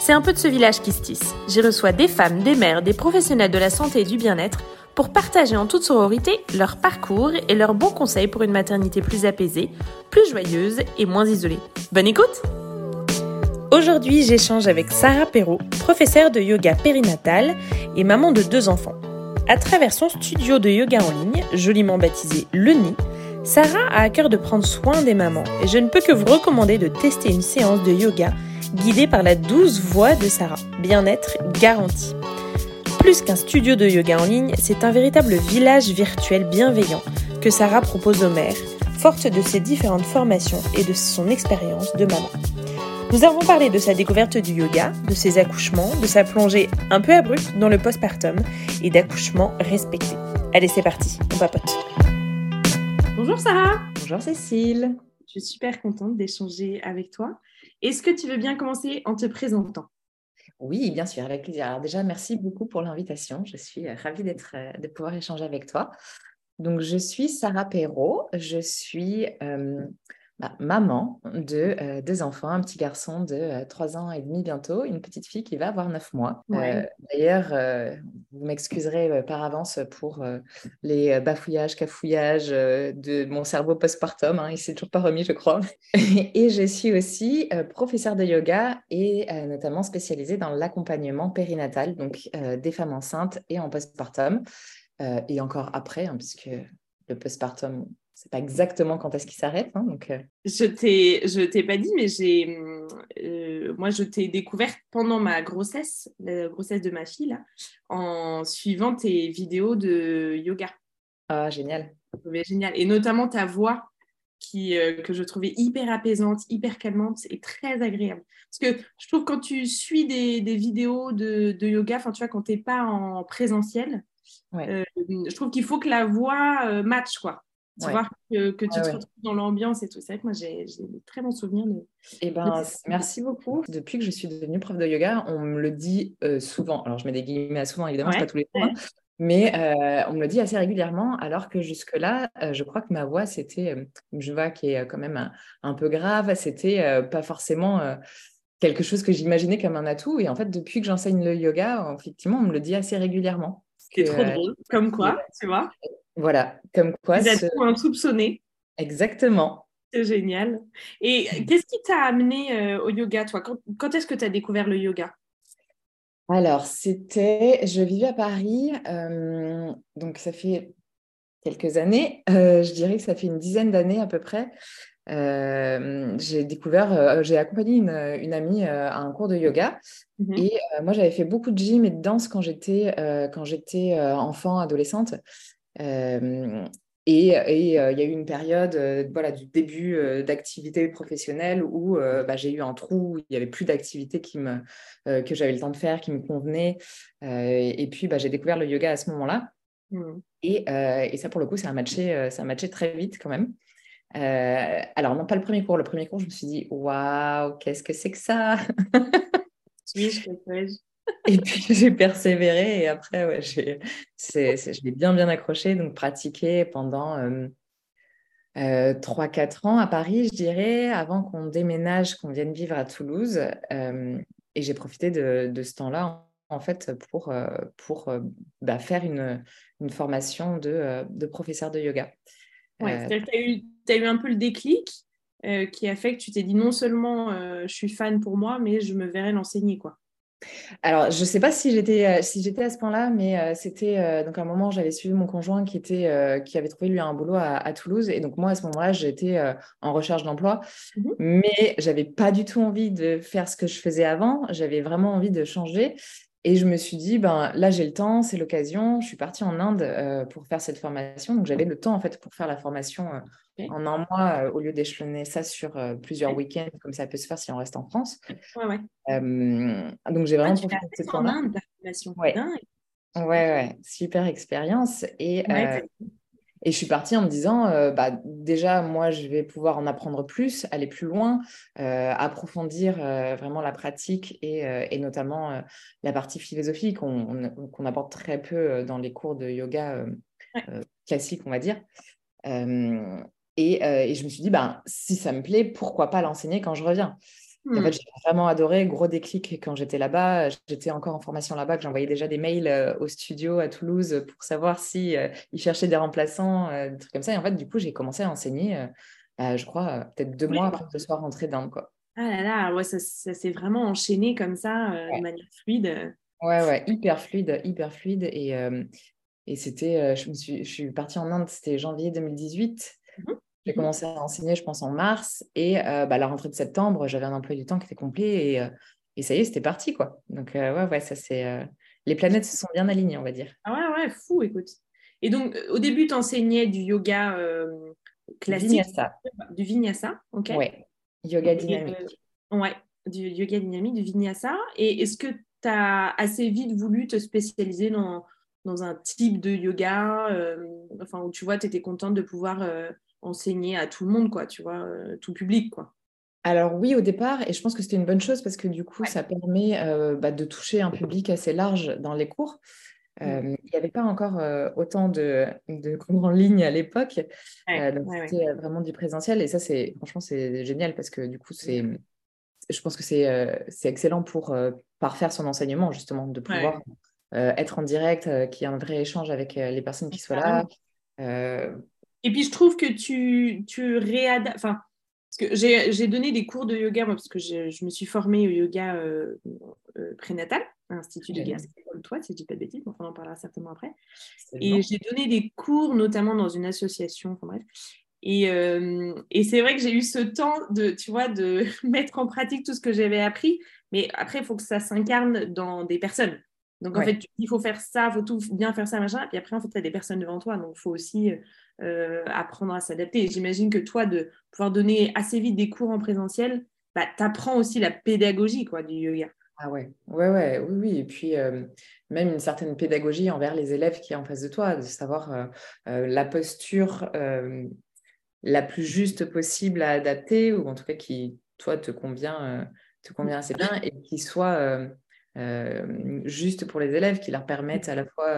c'est un peu de ce village qui se tisse. J'y reçois des femmes, des mères, des professionnels de la santé et du bien-être pour partager en toute sororité leur parcours et leurs bons conseils pour une maternité plus apaisée, plus joyeuse et moins isolée. Bonne écoute Aujourd'hui, j'échange avec Sarah Perrault, professeure de yoga périnatal et maman de deux enfants. À travers son studio de yoga en ligne, joliment baptisé Le Nid, Sarah a à cœur de prendre soin des mamans et je ne peux que vous recommander de tester une séance de yoga guidée par la douce voix de Sarah. Bien-être garanti. Plus qu'un studio de yoga en ligne, c'est un véritable village virtuel bienveillant que Sarah propose aux mères, forte de ses différentes formations et de son expérience de maman. Nous avons parlé de sa découverte du yoga, de ses accouchements, de sa plongée un peu abrupte dans le postpartum et d'accouchements respectés. Allez, c'est parti, on papote. Bonjour Sarah. Bonjour Cécile. Je suis super contente d'échanger avec toi. Est-ce que tu veux bien commencer en te présentant? Oui, bien sûr, avec plaisir. Alors déjà, merci beaucoup pour l'invitation. Je suis ravie d'être, de pouvoir échanger avec toi. Donc, je suis Sarah Perrault. Je suis euh, bah, maman de euh, deux enfants, un petit garçon de 3 euh, ans et demi bientôt, une petite fille qui va avoir 9 mois. Euh, d'ailleurs, vous m'excuserez par avance pour les bafouillages, cafouillages de mon cerveau postpartum. Hein, il s'est toujours pas remis, je crois. et je suis aussi professeure de yoga et notamment spécialisée dans l'accompagnement périnatal, donc des femmes enceintes et en postpartum. et encore après, hein, puisque le postpartum c'est pas exactement quand est-ce qu'il s'arrête. Hein, donc, euh. Je t'ai, je t'ai pas dit, mais j'ai, euh, moi, je t'ai découverte pendant ma grossesse, la grossesse de ma fille, là, en suivant tes vidéos de yoga. Ah, génial. Génial. Et notamment ta voix qui, euh, que je trouvais hyper apaisante, hyper calmante et très agréable. Parce que je trouve quand tu suis des, des vidéos de, de yoga, enfin, tu vois, quand tu n'es pas en présentiel, je trouve qu'il faut que la voix match, quoi tu vois, que, tu te retrouves dans l'ambiance et tout. C'est vrai que moi, j'ai des très bons souvenirs. De... Eh ben, merci beaucoup. Depuis que je suis devenue prof de yoga, on me le dit euh, souvent. Alors, je mets des guillemets à souvent, évidemment, c'est pas tous les jours. Hein. Mais euh, on me le dit assez régulièrement, alors que jusque-là, euh, je crois que ma voix, c'était, je vois qui est quand même un, peu grave, c'était pas forcément quelque chose que j'imaginais comme un atout. Et en fait, depuis que j'enseigne le yoga, effectivement, on me le dit assez régulièrement. C'est trop drôle, comme quoi, tu vois voilà, comme quoi. Vous êtes soupçonné. Exactement. C'est génial. Et qu'est-ce qui t'a amené euh, au yoga, toi? Quand, est-ce que tu as découvert le yoga? Alors, c'était. Je vivais à Paris, euh, donc ça fait quelques années. Euh, je dirais que ça fait une dizaine d'années à peu près. j'ai découvert, j'ai accompagné une, amie à un cours de yoga. Mhm. Et moi, j'avais fait beaucoup de gym et de danse quand j'étais quand j'étais enfant, adolescente. Euh, et, euh, il y a eu une période euh, voilà, du début d'activité professionnelle où bah, j'ai eu un trou, où il n'y avait plus d'activité me, que j'avais le temps de faire, qui me convenait. et puis, bah, j'ai découvert le yoga à ce moment-là. Mmh. Et, et, ça, pour le coup, ça a matché, ça a matché très vite quand même. alors, non, pas le premier cours. Le premier cours, je me suis dit, waouh, qu'est-ce que c'est que ça? Suis-je, et puis j'ai persévéré et après, ouais, j'ai, je l'ai bien bien accroché, donc pratiqué pendant euh, 3-4 euh, ans à Paris, je dirais, avant qu'on déménage, qu'on vienne vivre à Toulouse. Euh, et j'ai profité de, ce temps-là, en fait, pour, euh, pour bah, faire une, une formation de, de, professeur de yoga. Ouais, tu as eu, eu un peu le déclic qui a fait que tu t'es dit non seulement je suis fan pour moi, mais je me verrais l'enseigner, quoi. Alors, je ne sais pas si j'étais euh, si j'étais à ce point-là, mais euh, c'était euh, donc à un moment j'avais suivi mon conjoint qui était qui avait trouvé lui un boulot à, Toulouse. Et donc moi à ce moment-là j'étais en recherche d'emploi, mmh mais j'avais pas du tout envie de faire ce que je faisais avant. J'avais vraiment envie de changer et je me suis dit, ben, là, j'ai le temps, c'est l'occasion. Je suis partie en Inde euh, pour faire cette formation. Donc, j'avais le temps, en fait, pour faire la formation euh, en un mois, euh, au lieu d'échelonner ça sur plusieurs week-ends, comme ça peut se faire si on reste en France. Ouais, ouais. donc, j'ai vraiment profité de cette en Inde, la formation. Ouais, ouais, super expérience. Et, et je suis partie en me disant, euh, bah, déjà, moi, je vais pouvoir en apprendre plus, aller plus loin, euh, approfondir euh, vraiment la pratique et, et notamment la partie philosophique. Qu'on apporte très peu dans les cours de yoga classiques, on va dire. Et, et, je me suis dit, bah, si ça me plaît, pourquoi pas l'enseigner quand je reviens? En fait, hmm. j'ai vraiment adoré, gros déclic quand j'étais là-bas. J'étais encore en formation là-bas, que j'envoyais déjà des mails euh, au studio à Toulouse pour savoir si euh, ils cherchaient des remplaçants, euh, des trucs comme ça. Et en fait, du coup, j'ai commencé à enseigner, je crois, peut-être deux mois après que je sois rentrée d'Inde. Quoi. Ah là là, ouais, ça, s'est vraiment enchaîné comme ça, de manière fluide. Ouais, ouais, hyper fluide, hyper fluide. Et, et c'était, je, suis, je suis partie en Inde, c'était janvier 2018. J'ai mhm. commencé à enseigner, je pense, en mars. Et euh, bah, la rentrée de septembre, j'avais un emploi du temps qui était complet. Et, euh, et ça y est, c'était parti, quoi. Donc, euh, ouais, ouais, ça, c'est... Les planètes se sont bien alignées, on va dire. Ah ouais, ouais, fou, écoute. Et donc, au début, tu enseignais du yoga classique? Vinyasa. Du vinyasa, ok. Ouais, yoga dynamique. ouais, du yoga dynamique, du vinyasa. Et est-ce que tu as assez vite voulu te spécialiser dans, dans un type de yoga Enfin, où tu vois, tu étais contente de pouvoir enseigner à tout le monde, quoi, tu vois, euh, tout public, quoi. Alors oui, au départ, et je pense que c'était une bonne chose parce que du coup, ça permet euh, bah, de toucher un public assez large dans les cours. Mm. Euh, il n'y avait pas encore autant de, de, cours en ligne à l'époque, donc c'était vraiment du présentiel. Et ça, c'est franchement, c'est génial parce que du coup, c'est, je pense que c'est, c'est excellent pour parfaire son enseignement justement, de pouvoir être en direct, qu'il y ait un vrai échange avec les personnes qui soient là. Et puis, je trouve que tu, tu réadaptes. Enfin, j'ai donné des cours de yoga, moi, parce que je, me suis formée au yoga euh, euh, prénatal, à l'Institut de yoga, comme toi, si je dis pas de bêtises, on en parlera certainement après. Et j'ai donné des cours, notamment dans une association, enfin bref. Et, euh, et c'est vrai que j'ai eu ce temps de, tu vois, de mettre en pratique tout ce que j'avais appris, mais après, il faut que ça s'incarne dans des personnes. Donc, en fait, il faut faire ça, il faut tout bien faire ça, machin. Et puis après, en fait, tu as des personnes devant toi. Donc, il faut aussi euh, apprendre à s'adapter. J'imagine que toi, de pouvoir donner assez vite des cours en présentiel, bah, tu apprends aussi la pédagogie quoi, du yoga. Ah ouais, ouais, ouais, oui, oui. Et puis, euh, même une certaine pédagogie envers les élèves qui sont en face de toi, de savoir euh, la posture la plus juste possible à adapter, ou en tout cas qui, toi, te convient, te convient assez bien, et qui soit juste pour les élèves, qui leur permettent à la fois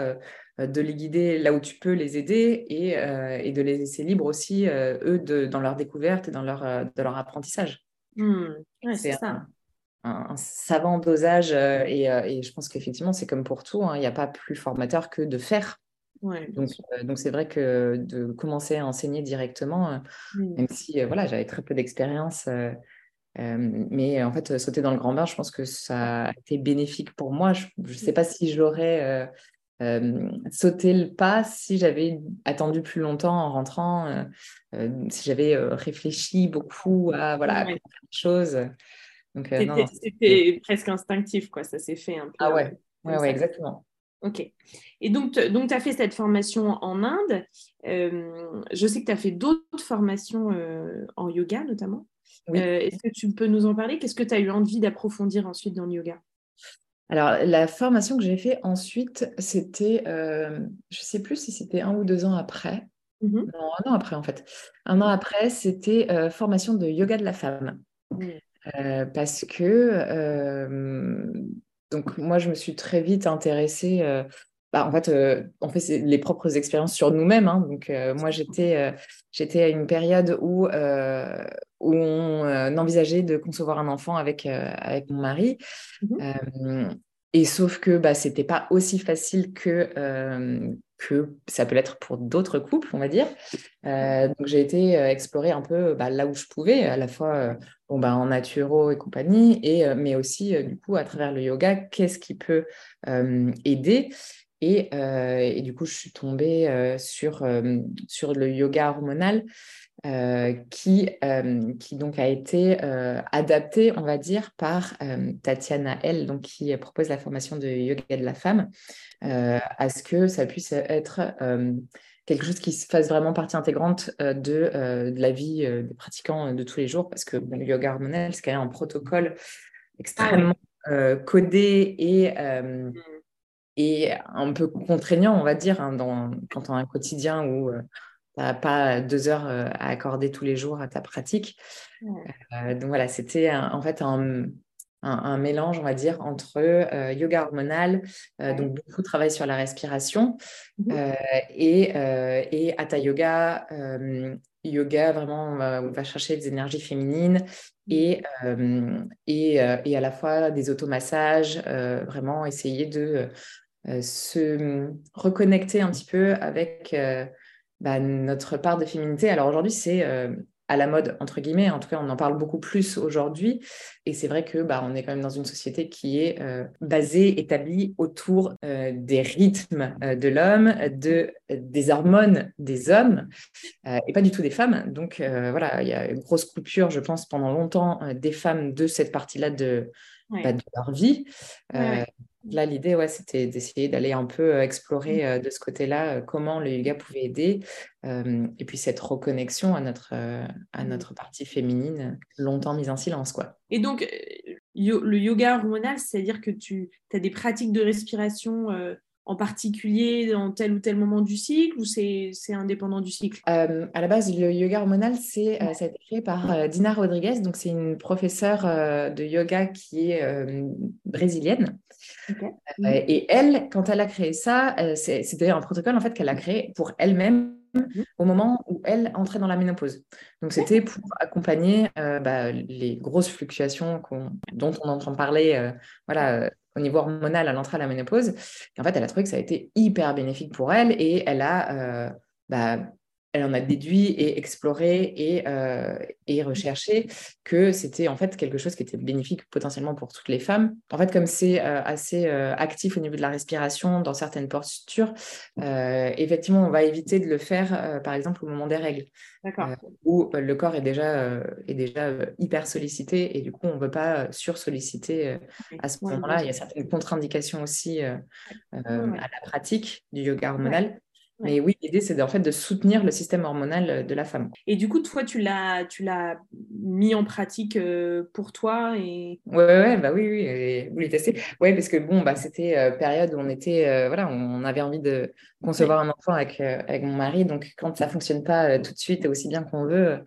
euh, de les guider là où tu peux les aider et, euh, et de les laisser libres aussi, eux, de, dans leur découverte et dans leur, leur apprentissage. Mmh. c'est ça. Un, savant dosage et, et, je pense qu'effectivement, c'est comme pour tout, hein, il n'y a pas plus formateur que de faire. Ouais, donc, donc c'est vrai que de commencer à enseigner directement, mmh. même si voilà, j'avais très peu d'expérience, euh, mais en fait, sauter dans le grand bain, je pense que ça a été bénéfique pour moi. Je ne sais pas si j'aurais euh, euh, sauté le pas si j'avais attendu plus longtemps en rentrant, si j'avais réfléchi beaucoup à voilà, ouais. choses. C'était presque instinctif, quoi. Ça s'est fait un peu. Ah ouais, ouais, ouais exactement. Ok. Et donc, donc tu as fait cette formation en Inde. je sais que tu as fait d'autres formations en yoga, notamment. Euh, est-ce que tu peux nous en parler? Qu'est-ce que tu as eu envie d'approfondir ensuite dans le yoga? Alors, la formation que j'ai fait ensuite, c'était, euh, je ne sais plus si c'était un ou deux ans après. Mmh non, un an après, en fait. Un an après, c'était euh, formation de yoga de la femme. Mmh. parce que, donc, moi, je me suis très vite intéressée bah, en fait, euh, on fait les propres expériences sur nous-mêmes. Hein. Donc, euh, moi, j'étais, euh, j'étais à une période où, où on envisageait de concevoir un enfant avec, avec mon mari. Mmh et sauf que bah, ce n'était pas aussi facile que, que ça peut l'être pour d'autres couples, on va dire. donc, j'ai été explorer un peu bah, là où je pouvais, à la fois bon, bah, en naturo et compagnie, et, mais aussi, du coup, à travers le yoga, qu'est-ce qui peut aider euh, et, du coup, je suis tombée euh, sur, euh, sur le yoga hormonal qui, qui donc a été adapté, on va dire, par Tatiana L, donc qui propose la formation de yoga de la femme, à ce que ça puisse être quelque chose qui se fasse vraiment partie intégrante de, de la vie des pratiquants de tous les jours, parce que le yoga hormonal, c'est quand même un protocole ah extrêmement codé et, mmh et un peu contraignant, on va dire, hein, dans, quand on a un quotidien où tu n'as pas deux heures à accorder tous les jours à ta pratique. donc voilà, c'était en fait un, un, mélange, on va dire, entre euh, yoga hormonal, euh, donc beaucoup de travail sur la respiration, mmh euh, et, et hatha yoga, yoga vraiment, on va, chercher des énergies féminines mmh. et, et, et, à la fois des automassages, vraiment essayer de se reconnecter un petit peu avec bah, notre part de féminité. Alors aujourd'hui, c'est à la mode, entre guillemets. En tout cas, on en parle beaucoup plus aujourd'hui. Et c'est vrai que bah, on est quand même dans une société qui est euh, basée, établie autour euh, des rythmes euh, de l'homme, de, des hormones des hommes, et pas du tout des femmes. Donc voilà, il y a une grosse coupure, je pense, pendant longtemps des femmes de cette partie-là de, bah, de leur vie. Là, l'idée, ouais, c'était d'essayer d'aller un peu euh, explorer mmh. euh, de ce côté-là euh, comment le yoga pouvait aider. et puis cette reconnexion à notre, à mmh. notre partie féminine, longtemps mise en silence. Quoi. Et donc, le yoga hormonal, c'est-à-dire que tu as des pratiques de respiration en particulier dans tel ou tel moment du cycle ou c'est indépendant du cycle? Euh, À la base, le yoga hormonal, c'est euh, ça a été créé par euh, Dina Rodriguez. Donc, c'est une professeure de yoga qui est brésilienne. Et elle, quand elle a créé ça, c'était un protocole en fait qu'elle a créé pour elle-même mhm. au moment où elle entrait dans la ménopause. Donc, c'était pour accompagner bah, les grosses fluctuations dont on entend parler voilà, au niveau hormonal à l'entrée à la ménopause. Et en fait, elle a trouvé que ça a été hyper bénéfique pour elle et elle a, euh, bah, elle en a déduit et exploré et, euh, et recherché que c'était en fait quelque chose qui était bénéfique potentiellement pour toutes les femmes. En fait, comme c'est euh, assez actif au niveau de la respiration dans certaines postures, effectivement, on va éviter de le faire, par exemple, au moment des règles. Euh, où euh, le corps est déjà, euh, est déjà hyper sollicité et du coup, on ne veut pas sur-solliciter à ce moment-là. Il y a certaines contre-indications aussi à la pratique du yoga hormonal. Mais oui, l'idée, c'est en fait de soutenir le système hormonal de la femme. Et du coup, toi, tu l'as, tu l'as mis en pratique pour toi et... Ouais, ouais, bah oui, oui, vous les tester. Ouais, parce que bon, bah, c'était période où on était, voilà, on avait envie de concevoir un enfant avec, avec mon mari. Donc, quand ça fonctionne pas tout de suite aussi bien qu'on veut,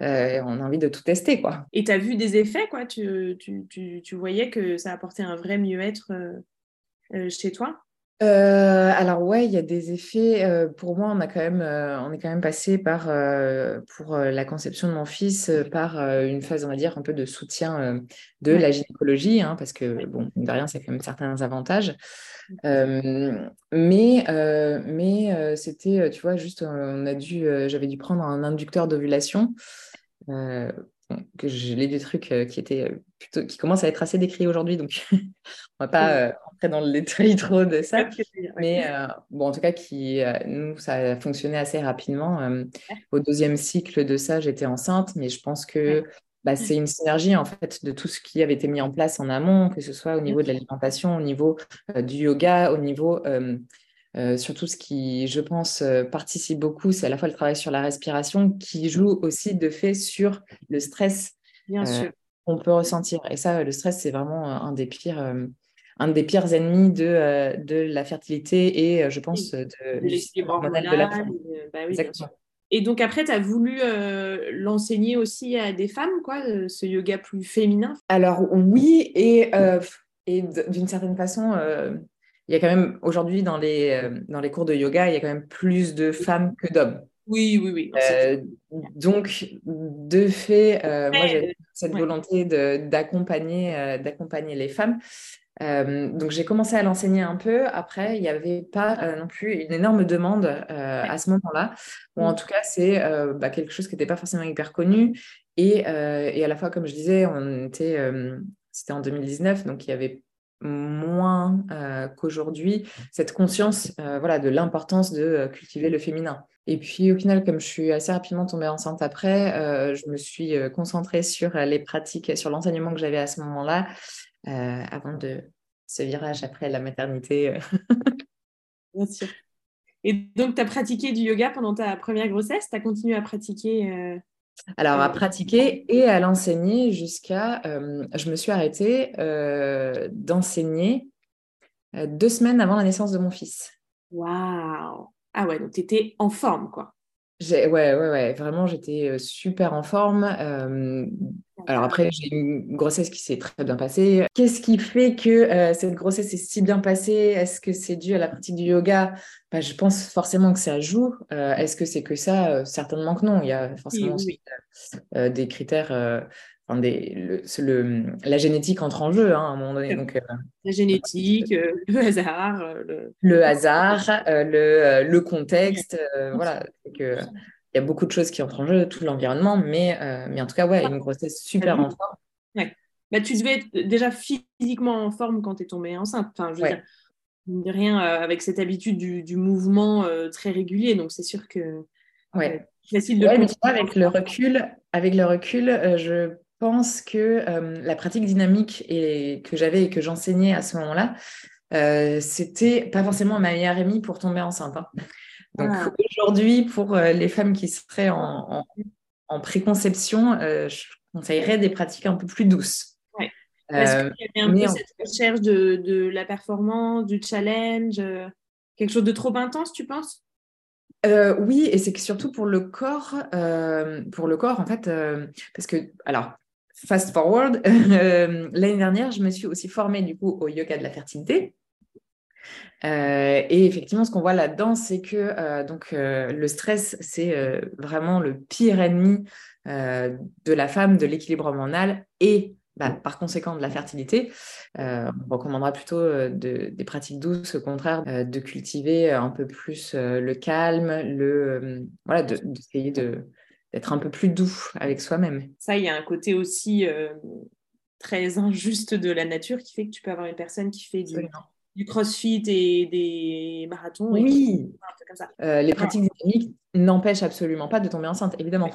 on a envie de tout tester, quoi. Et tu as vu des effets, quoi? Tu, tu, tu, tu, voyais que ça apportait un vrai mieux-être chez toi? Euh, alors ouais, il y a des effets. Euh, pour moi, on a quand même, euh, on est quand même passé par, pour la conception de mon fils, par une phase, on va dire, un peu de soutien de la gynécologie, hein, parce que bon, de rien, ça a quand même certains avantages. mais mais c'était, tu vois, juste, on a dû, j'avais dû prendre un inducteur d'ovulation. Que j'ai lu des trucs qui étaient plutôt, qui commencent à être assez décrits aujourd'hui, donc on va pas dans le détail trop de ça. Mais euh, bon, en tout cas, qui, euh, nous, ça a fonctionné assez rapidement. Euh, au deuxième cycle de ça, j'étais enceinte, mais je pense que bah, c'est une synergie en fait de tout ce qui avait été mis en place en amont, que ce soit au niveau de l'alimentation, au niveau du yoga, au niveau surtout ce qui, je pense, participe beaucoup, c'est à la fois le travail sur la respiration qui joue aussi de fait sur le stress qu'on peut ressentir. Et ça, le stress, c'est vraiment un des pires un des pires ennemis de, euh, de la fertilité et, euh, je pense, de, de la. Euh, bah et donc après, tu as voulu l'enseigner aussi à des femmes, quoi, ce yoga plus féminin? Alors oui, et, et d'une certaine façon, il y a quand même aujourd'hui dans les, dans les cours de yoga, il y a quand même plus de femmes que d'hommes. Oui, oui, oui. donc, de fait, moi, j'ai cette volonté d'accompagner d'accompagner les femmes. Euh, donc j'ai commencé à l'enseigner un peu. Après, il n'y avait pas euh, non plus une énorme demande euh, à ce moment-là. Ou en tout cas, c'est bah, quelque chose qui n'était pas forcément hyper connu. Et, et, à la fois, comme je disais, on était, c'était en 2019, donc il y avait moins qu'aujourd'hui cette conscience voilà, de l'importance de cultiver le féminin. Et puis au final, comme je suis assez rapidement tombée enceinte après, je me suis concentrée sur les pratiques, sur l'enseignement que j'avais à ce moment-là. Euh, avant de ce virage après la maternité. Euh. Bien sûr. Et donc, tu as pratiqué du yoga pendant ta première grossesse? Tu as continué à pratiquer euh, Alors, à pratiquer et à l'enseigner jusqu'à... je me suis arrêtée d'enseigner deux semaines avant la naissance de mon fils. Waouh Ah ouais, donc tu étais en forme, quoi. Ouais, ouais, ouais, vraiment, j'étais super en forme. alors après, j'ai une grossesse qui s'est très bien passée. Qu'est-ce qui fait que cette grossesse s'est si bien passée? Est-ce que c'est dû à la pratique du yoga? Bah, Je pense forcément que ça joue. Est-ce que c'est que ça? Certainement que non. Il y a forcément des critères des, le, la génétique entre en jeu hein, à un moment donné. Donc, la génétique, le hasard. Le, le hasard, le, le, contexte. voilà. Il y a beaucoup de choses qui entrent en jeu, tout l'environnement, mais, mais en tout cas, ouais, une grossesse super en forme. Ouais. Bah, tu devais être déjà physiquement en forme quand tu es tombée enceinte. Enfin, je veux dire, rien avec cette habitude du, du mouvement très régulier. Donc, c'est sûr que. Ouais. Facile de ouais, mais tu vois, avec le recul, avec le recul, je pense que euh, la pratique dynamique et, que j'avais et que j'enseignais à ce moment-là, euh, c'était pas forcément ma meilleure amie pour tomber enceinte. Hein. Donc ah. aujourd'hui, pour euh, les femmes qui seraient en, préconception, je conseillerais des pratiques un peu plus douces. Ouais. Est-ce qu'il y avait un peu cette recherche de, de, la performance, du challenge, quelque chose de trop intense, tu penses? Oui, et c'est que surtout pour le corps, pour le corps en fait, parce que alors fast forward, euh, l'année dernière, je me suis aussi formée du coup au yoga de la fertilité. Euh, et effectivement, ce qu'on voit là-dedans, c'est que euh, donc le stress, c'est vraiment le pire ennemi de la femme, de l'équilibre hormonal et bah, par conséquent de la fertilité. on recommandera plutôt des pratiques douces, au contraire, de cultiver un peu plus le calme, le voilà, d'essayer de, d'être un peu plus doux avec soi-même. Ça, il y a un côté aussi euh, très injuste de la nature qui fait que tu peux avoir une personne qui fait du, du crossfit et des marathons. Oui, euh, les pratiques dynamiques n'empêchent absolument pas de tomber enceinte, évidemment.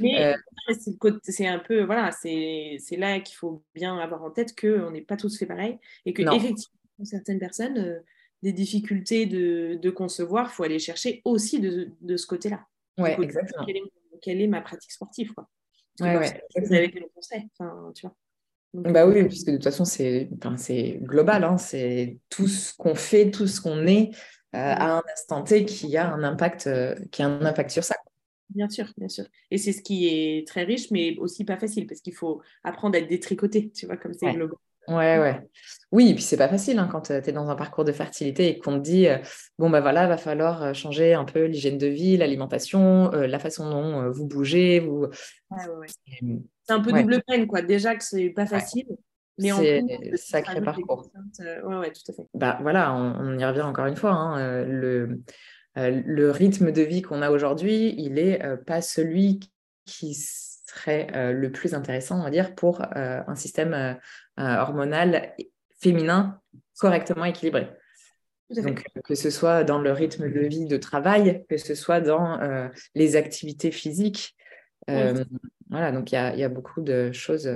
Mais euh, c'est un peu, voilà, c'est là qu'il faut bien avoir en tête qu'on n'est pas tous fait pareil et que, effectivement, certaines personnes, des difficultés de, de concevoir, il faut aller chercher aussi de, de ce côté-là. Oui, exactement quelle est ma pratique sportive. Quoi. Ouais, ouais. Vous avez le conseil. Enfin, tu vois. bah oui, puisque de toute façon, c'est global. Hein, c'est tout ce qu'on fait, tout ce qu'on est euh, à un instant T qui a un impact, euh, qui a un impact sur ça. Bien sûr, bien sûr. Et c'est ce qui est très riche, mais aussi pas facile, parce qu'il faut apprendre à être détricoté, tu vois, comme c'est global. Ouais, ouais. Oui, et puis c'est pas facile hein, quand tu es dans un parcours de fertilité et qu'on te dit bon, bah voilà, va falloir changer un peu l'hygiène de vie, l'alimentation, la façon dont vous bougez. Vous... C'est un peu double peine, quoi. Déjà que c'est pas facile. Mais c'est sacré parcours. ouais, tout à fait. Bah voilà, on, y revient encore une fois. Hein, le, le rythme de vie qu'on a aujourd'hui, il est pas celui qui serait le plus intéressant, on va dire, pour un système euh, hormonal féminin correctement équilibré. Donc, que ce soit dans le rythme de vie de travail, que ce soit dans euh, les activités physiques. Euh, voilà, donc il y, y a, beaucoup de choses.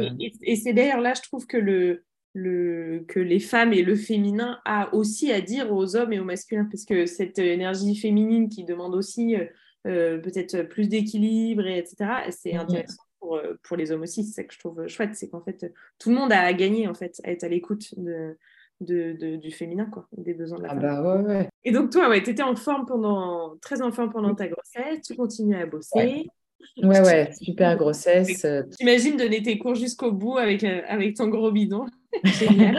Et, c'est d'ailleurs là, je trouve que, le, le, que les femmes et le féminin a aussi à dire aux hommes et aux masculins, parce que cette énergie féminine qui demande aussi peut-être plus d'équilibre, etc., c'est mm-hmm. intéressant pour, euh, pour les hommes aussi. C'est ça que je trouve chouette, c'est qu'en fait, tout le monde a gagné en fait, à être à l'écoute de, de, du féminin, quoi, des besoins de la ah Bah ouais, Et donc, toi, ouais, tu étais en forme pendant, très en forme pendant ta grossesse, tu continues à bosser. Ouais, ouais, super grossesse. Euh, T'imagines donner tes cours jusqu'au bout avec, euh, avec ton gros bidon. Génial.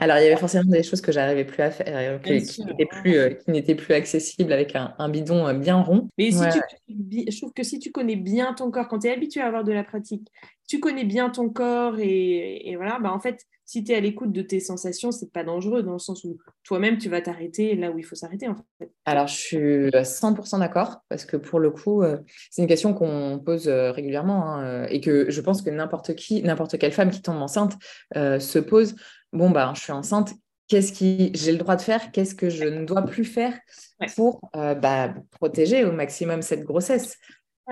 Alors, il y avait forcément des choses que j'arrivais plus à faire, qui n'étaient plus, euh, plus accessibles avec un, bidon euh, bien rond. Mais si tu, je trouve que si tu connais bien ton corps, quand tu es habitué à avoir de la pratique, tu connais bien ton corps et, voilà, bah en fait, si tu es à l'écoute de tes sensations, c'est pas dangereux dans le sens où toi-même, tu vas t'arrêter là où il faut s'arrêter. En fait. Alors, je suis 100% d'accord parce que pour le coup, euh, c'est une question qu'on pose régulièrement hein, et que je pense que n'importe qui, n'importe quelle femme qui tombe enceinte se pose bon, bah, je suis enceinte, qu'est-ce que j'ai le droit de faire, qu'est-ce que je ne dois plus faire pour euh, bah, protéger au maximum cette grossesse?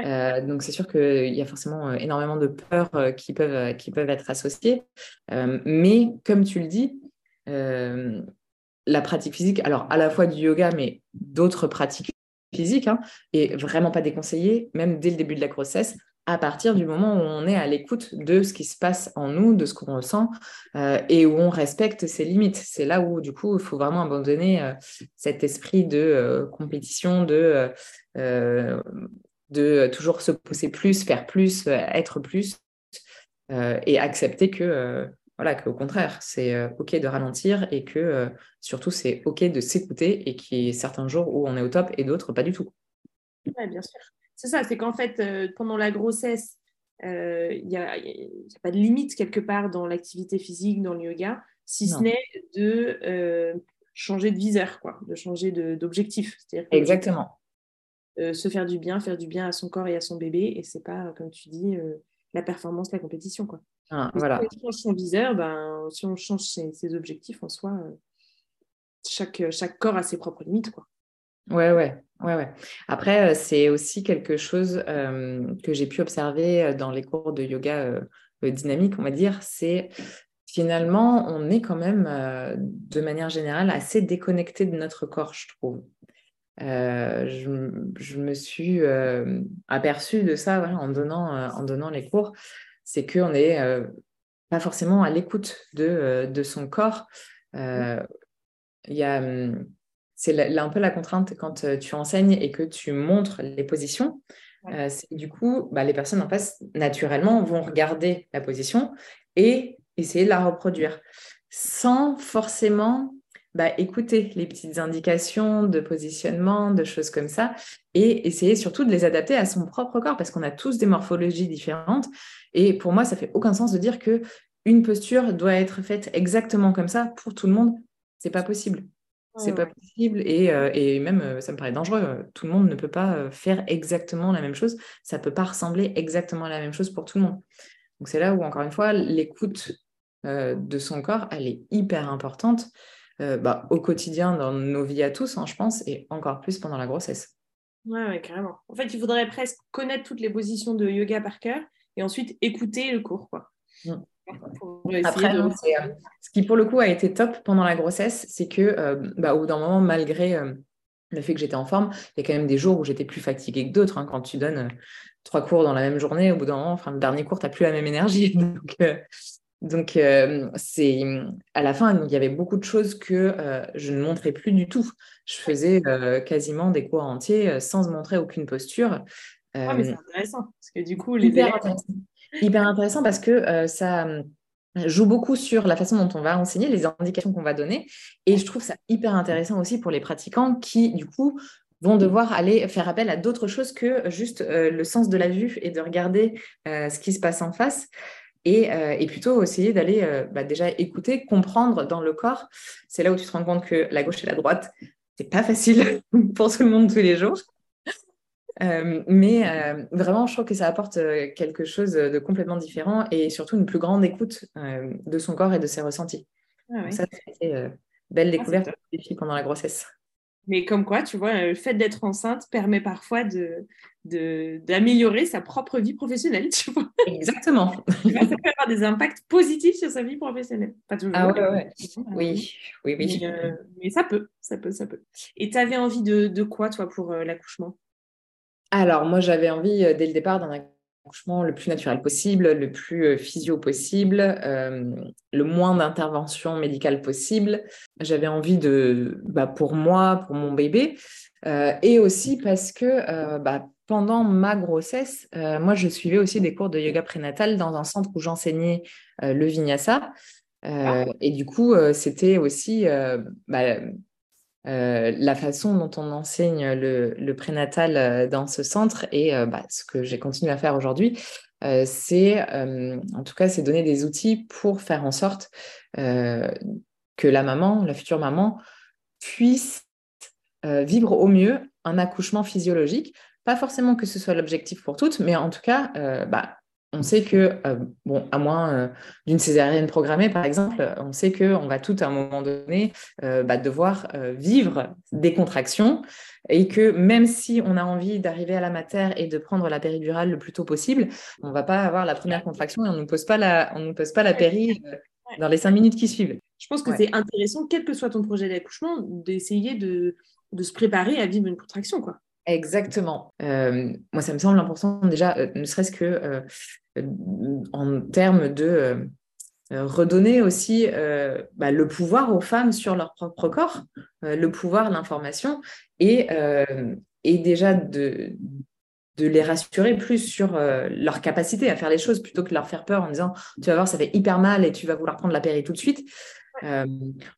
Euh, donc c'est sûr qu'il y a forcément euh, énormément de peurs qui, peuvent, qui peuvent être associées. mais comme tu le dis, la pratique physique, alors à la fois du yoga, mais d'autres pratiques physiques, hein, est vraiment pas déconseillée, même dès le début de la grossesse, à partir du moment où on est à l'écoute de ce qui se passe en nous, de ce qu'on ressent euh, et où on respecte ses limites. C'est là où, du coup, il faut vraiment abandonner euh, cet esprit de euh, compétition, de, toujours se pousser plus, faire plus, être plus et accepter que, voilà, qu'au contraire, c'est OK de ralentir et que surtout, c'est OK de s'écouter et qu'il y ait certains jours où on est au top et d'autres pas du tout. Oui, bien sûr. C'est ça, c'est qu'en fait, euh, pendant la grossesse, euh, il n'y a, pas de limite quelque part dans l'activité physique, dans le yoga, si ce n'est de euh, changer de viseur, quoi, de changer d'objectif. Exactement. se faire du bien, faire du bien à son corps et à son bébé, et c'est pas, comme tu dis, la performance, la compétition. Quoi. Ah, voilà. Si on change son viseur, ben, si on change ses, ses objectifs en soi, chaque, chaque corps a ses propres limites. Quoi. Ouais, ouais, ouais, ouais. Après, euh, c'est aussi quelque chose euh, que j'ai pu observer euh, dans les cours de yoga dynamique, on va dire. C'est finalement, on est quand même, de manière générale, assez déconnecté de notre corps, je trouve. je, me suis aperçue de ça en, donnant, en donnant les cours. C'est qu'on n'est pas forcément à l'écoute de, de, son corps. Il y a hum, c'est un peu la contrainte quand euh, tu enseignes et que tu montres les positions. Euh, du coup, bah, les personnes en face, naturellement, vont regarder la position et essayer de la reproduire sans forcément bah, écouter les petites indications de positionnement, de choses comme ça, et essayer surtout de les adapter à son propre corps, parce qu'on a tous des morphologies différentes. Et pour moi, ça fait aucun sens de dire que une posture doit être faite exactement comme ça pour tout le monde. C'est pas possible. C'est pas possible et, euh, et, même euh, ça me paraît dangereux. Tout le monde ne peut pas euh, faire exactement la même chose. Ça peut pas ressembler exactement à la même chose pour tout le monde. Donc c'est là où encore une fois l'écoute de son corps, elle est hyper importante bah, au quotidien dans nos vies à tous, hein, je pense, et encore plus pendant la grossesse. Ouais, carrément. En fait, il faudrait presque connaître toutes les positions de yoga par cœur et ensuite écouter le cours, quoi. Mmh. Après, euh, ce qui pour le coup a été top pendant la grossesse, c'est que euh, bah, au bout d'un moment, malgré euh, le fait que j'étais en forme, il y a quand même des jours où j'étais plus fatiguée que d'autres. Hein. quand tu donnes trois cours dans la même journée, au bout d'un moment, enfin, le dernier cours, tu n'as plus la même énergie. Donc, donc c'est à la fin, il y avait beaucoup de choses que je ne montrais plus du tout. Je faisais quasiment des cours entiers sans montrer aucune posture. mais c'est intéressant parce que du coup, les élèves, hyper intéressant parce que euh, ça euh, joue beaucoup sur la façon dont on va enseigner, les indications qu'on va donner. Et je trouve ça hyper intéressant aussi pour les pratiquants qui, du coup, vont devoir aller faire appel à d'autres choses que juste euh, le sens de la vue et de regarder ce qui se passe en face. Et, plutôt essayer d'aller bah, déjà écouter, comprendre dans le corps. C'est là où tu te rends compte que la gauche et la droite, c'est pas facile pour tout le monde tous les jours. Euh, mais euh, vraiment, je trouve que ça apporte euh, quelque chose de complètement différent et surtout une plus grande écoute de son corps et de ses ressentis. Ah ça, c'était belle ah, découverte pendant la grossesse. Mais comme quoi, tu vois, le fait d'être enceinte permet parfois de, d'améliorer sa propre vie professionnelle, tu vois. Exactement. ça peut avoir des impacts positifs sur sa vie professionnelle. Pas toujours. Ah ouais, ouais. Oui, oui, oui. Mais, ça peut, ça peut, ça peut. Et tu avais envie de, de, quoi, toi, pour l'accouchement? Alors, moi, j'avais envie, dès le départ, d'un accouchement le plus naturel possible, le plus physio possible, euh, le moins d'intervention médicale possible. J'avais envie de, bah, pour moi, pour mon bébé, et aussi parce que bah, pendant ma grossesse, moi, je suivais aussi des cours de yoga prénatal dans un centre où j'enseignais le vinyasa. Ah. Et du coup, c'était aussi bah, euh, la façon dont on enseigne le, prénatal euh, dans ce centre et euh, bah, ce que j'ai continué à faire aujourd'hui, c'est en tout cas c'est donner des outils pour faire en sorte que la maman, la future maman, puisse vivre au mieux un accouchement physiologique. Pas forcément que ce soit l'objectif pour toutes, mais en tout cas, bah, on sait que, euh, bon, à moins euh, d'une césarienne programmée, par exemple, on sait qu'on va tout à un moment donné euh, bah, devoir vivre des contractions et que même si on a envie d'arriver à la matière et de prendre la péridurale le plus tôt possible, on ne va pas avoir la première contraction et on ne nous pose pas la, on nous pose pas la péri dans les cinq minutes qui suivent. Je pense que c'est intéressant, quel que soit ton projet d'accouchement, d'essayer de, de, se préparer à vivre une contraction. quoi. Exactement. moi, ça me semble important déjà, ne serait-ce que en termes de redonner aussi bah, le pouvoir aux femmes sur leur propre corps, le pouvoir, l'information, et, et déjà de, les rassurer plus sur euh, leur capacité à faire les choses plutôt que de leur faire peur en disant tu vas voir ça fait hyper mal et tu vas vouloir prendre la péri tout de suite. Euh,